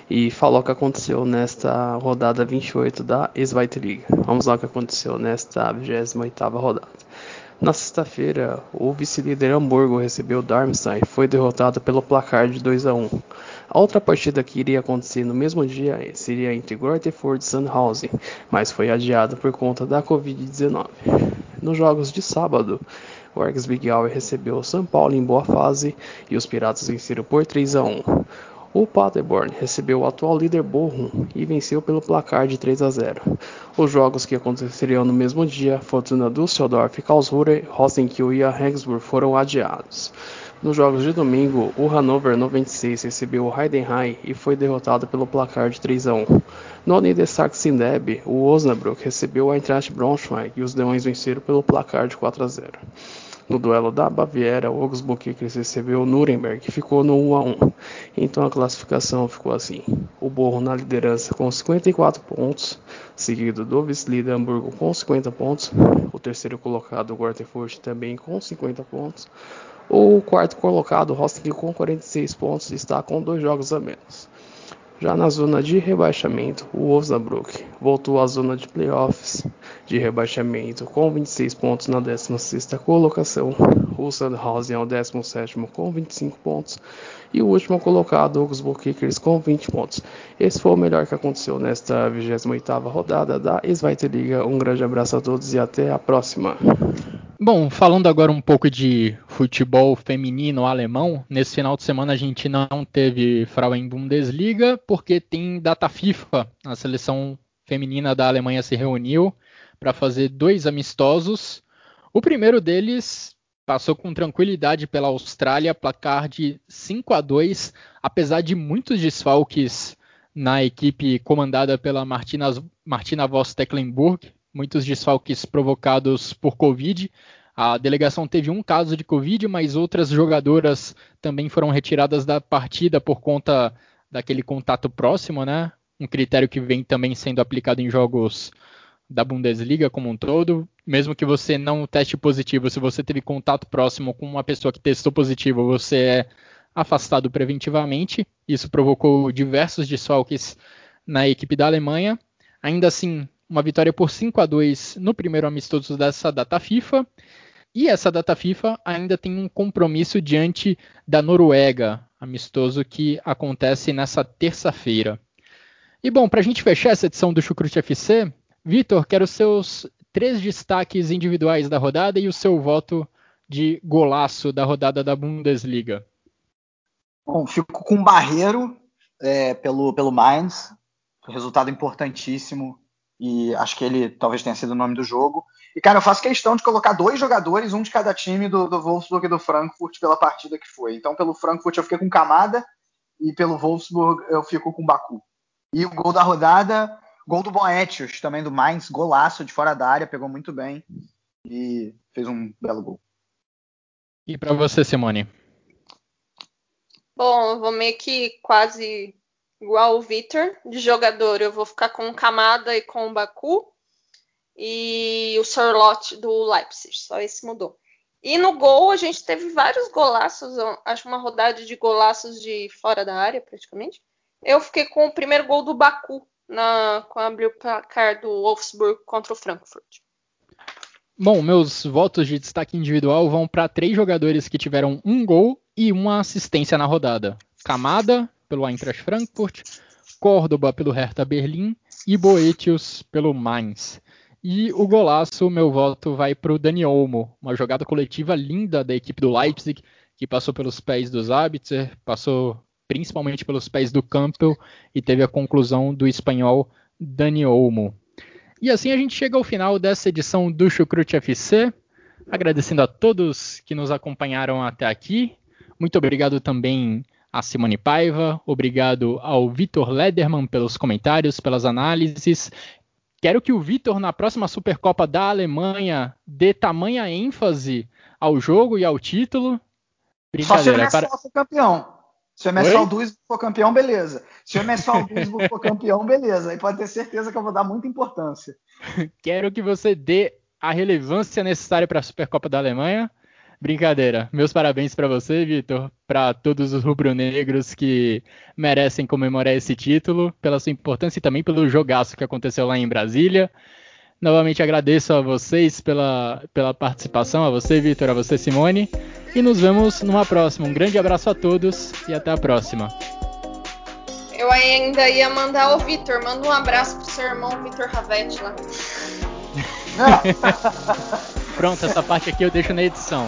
e falar o que aconteceu nesta rodada 28 da Liga. Vamos lá o que aconteceu nesta 28 rodada. Na sexta-feira, o vice-líder Hamburgo recebeu Darmstadt e foi derrotado pelo placar de 2 a 1. A outra partida que iria acontecer no mesmo dia seria entre Groteford e Sandhausen, mas foi adiada por conta da Covid-19. Nos jogos de sábado, o Ergs Big recebeu o São Paulo em boa fase e os Piratas venceram por 3 a 1. O Paderborn recebeu o atual líder Bochum e venceu pelo placar de 3 a 0. Os jogos que aconteceriam no mesmo dia, Fortuna Düsseldorf, Karlsruhe, Rosenkiel e Regensburg foram adiados. Nos jogos de domingo, o Hannover 96 recebeu o Heidenheim e foi derrotado pelo placar de 3 a 1. No Niedersachsen-Derby, o Osnabrück recebeu o Eintracht Braunschweig e os Leões venceram pelo placar de 4 a 0. No duelo da Baviera, o Augsburg recebeu o Nuremberg e ficou no 1 a 1. Então a classificação ficou assim: o Borro na liderança com 54 pontos, seguido do vice-líder Hamburgo com 50 pontos, o terceiro colocado, o Gortenfurt, também com 50 pontos. O quarto colocado, Rostock, com 46 pontos, está com dois jogos a menos. Já na zona de rebaixamento, o Osnabrück voltou à zona de playoffs de rebaixamento com 26 pontos na 16ª colocação. O Sandhausen é o 17º com 25 pontos e o último colocado, o Augsburg Kickers, com 20 pontos. Esse foi o melhor que aconteceu nesta 28ª rodada da Zweite Liga. Um grande abraço a todos e até a próxima. Bom, falando agora um pouco de futebol feminino alemão. Nesse final de semana a gente não teve Frauen Bundesliga porque tem data FIFA. A seleção feminina da Alemanha se reuniu para fazer dois amistosos. O primeiro deles passou com tranquilidade pela Austrália, placar de 5 a 2, apesar de muitos desfalques na equipe comandada pela Martina, Martina Voss Tecklenburg, muitos desfalques provocados por Covid. A delegação teve um caso de Covid, mas outras jogadoras também foram retiradas da partida por conta daquele contato próximo, né? Um critério que vem também sendo aplicado em jogos da Bundesliga como um todo. Mesmo que você não teste positivo, se você teve contato próximo com uma pessoa que testou positivo, você é afastado preventivamente. Isso provocou diversos desfalques na equipe da Alemanha. Ainda assim, uma vitória por 5 a 2 no primeiro amistoso dessa data FIFA. E essa data FIFA ainda tem um compromisso diante da Noruega, amistoso que acontece nessa terça-feira. E bom, para a gente fechar essa edição do Chucrute FC, Vitor, quero os seus três destaques individuais da rodada e o seu voto de golaço da rodada da Bundesliga. Bom, fico com o Barreiro é, pelo, pelo Mainz, resultado importantíssimo e acho que ele talvez tenha sido o nome do jogo. E, cara, eu faço questão de colocar dois jogadores, um de cada time do, do Wolfsburg e do Frankfurt pela partida que foi. Então, pelo Frankfurt eu fiquei com Camada e pelo Wolfsburg eu fico com Baku. E o gol da rodada, gol do Boetius, também do Mainz, golaço de fora da área, pegou muito bem e fez um belo gol. E para você, Simone? Bom, eu vou meio que quase igual o Vitor. De jogador, eu vou ficar com o Kamada e com o Baku. E o Sorlot do Leipzig. Só esse mudou. E no gol, a gente teve vários golaços. Acho uma rodada de golaços de fora da área, praticamente. Eu fiquei com o primeiro gol do Baku, na, com abrir o placar do Wolfsburg contra o Frankfurt. Bom, meus votos de destaque individual vão para três jogadores que tiveram um gol e uma assistência na rodada. Camada, pelo Eintracht Frankfurt, Córdoba, pelo Hertha Berlim e Boetius, pelo Mainz. E o golaço, meu voto vai para o Dani Olmo, uma jogada coletiva linda da equipe do Leipzig, que passou pelos pés do Zabitzer, passou principalmente pelos pés do Campbell e teve a conclusão do espanhol Dani Olmo. E assim a gente chega ao final dessa edição do Chucrute FC. Agradecendo a todos que nos acompanharam até aqui. Muito obrigado também a Simone Paiva, obrigado ao Vitor Lederman pelos comentários, pelas análises. Quero que o Vitor, na próxima Supercopa da Alemanha, dê tamanha ênfase ao jogo e ao título. Só se o MSL for campeão. Se o MSL Duisburg for campeão, beleza. Se o MSL Duisburg for campeão, beleza. Aí pode ter certeza que eu vou dar muita importância. Quero que você dê a relevância necessária para a Supercopa da Alemanha. Brincadeira. Meus parabéns para você, Vitor, para todos os rubro-negros que merecem comemorar esse título, pela sua importância e também pelo jogaço que aconteceu lá em Brasília. Novamente agradeço a vocês pela, pela participação, a você, Vitor, a você, Simone. E nos vemos numa próxima. Um grande abraço a todos e até a próxima. Eu ainda ia mandar o Vitor. Manda um abraço pro seu irmão Vitor Ravetti lá. Pronto, essa parte aqui eu deixo na edição.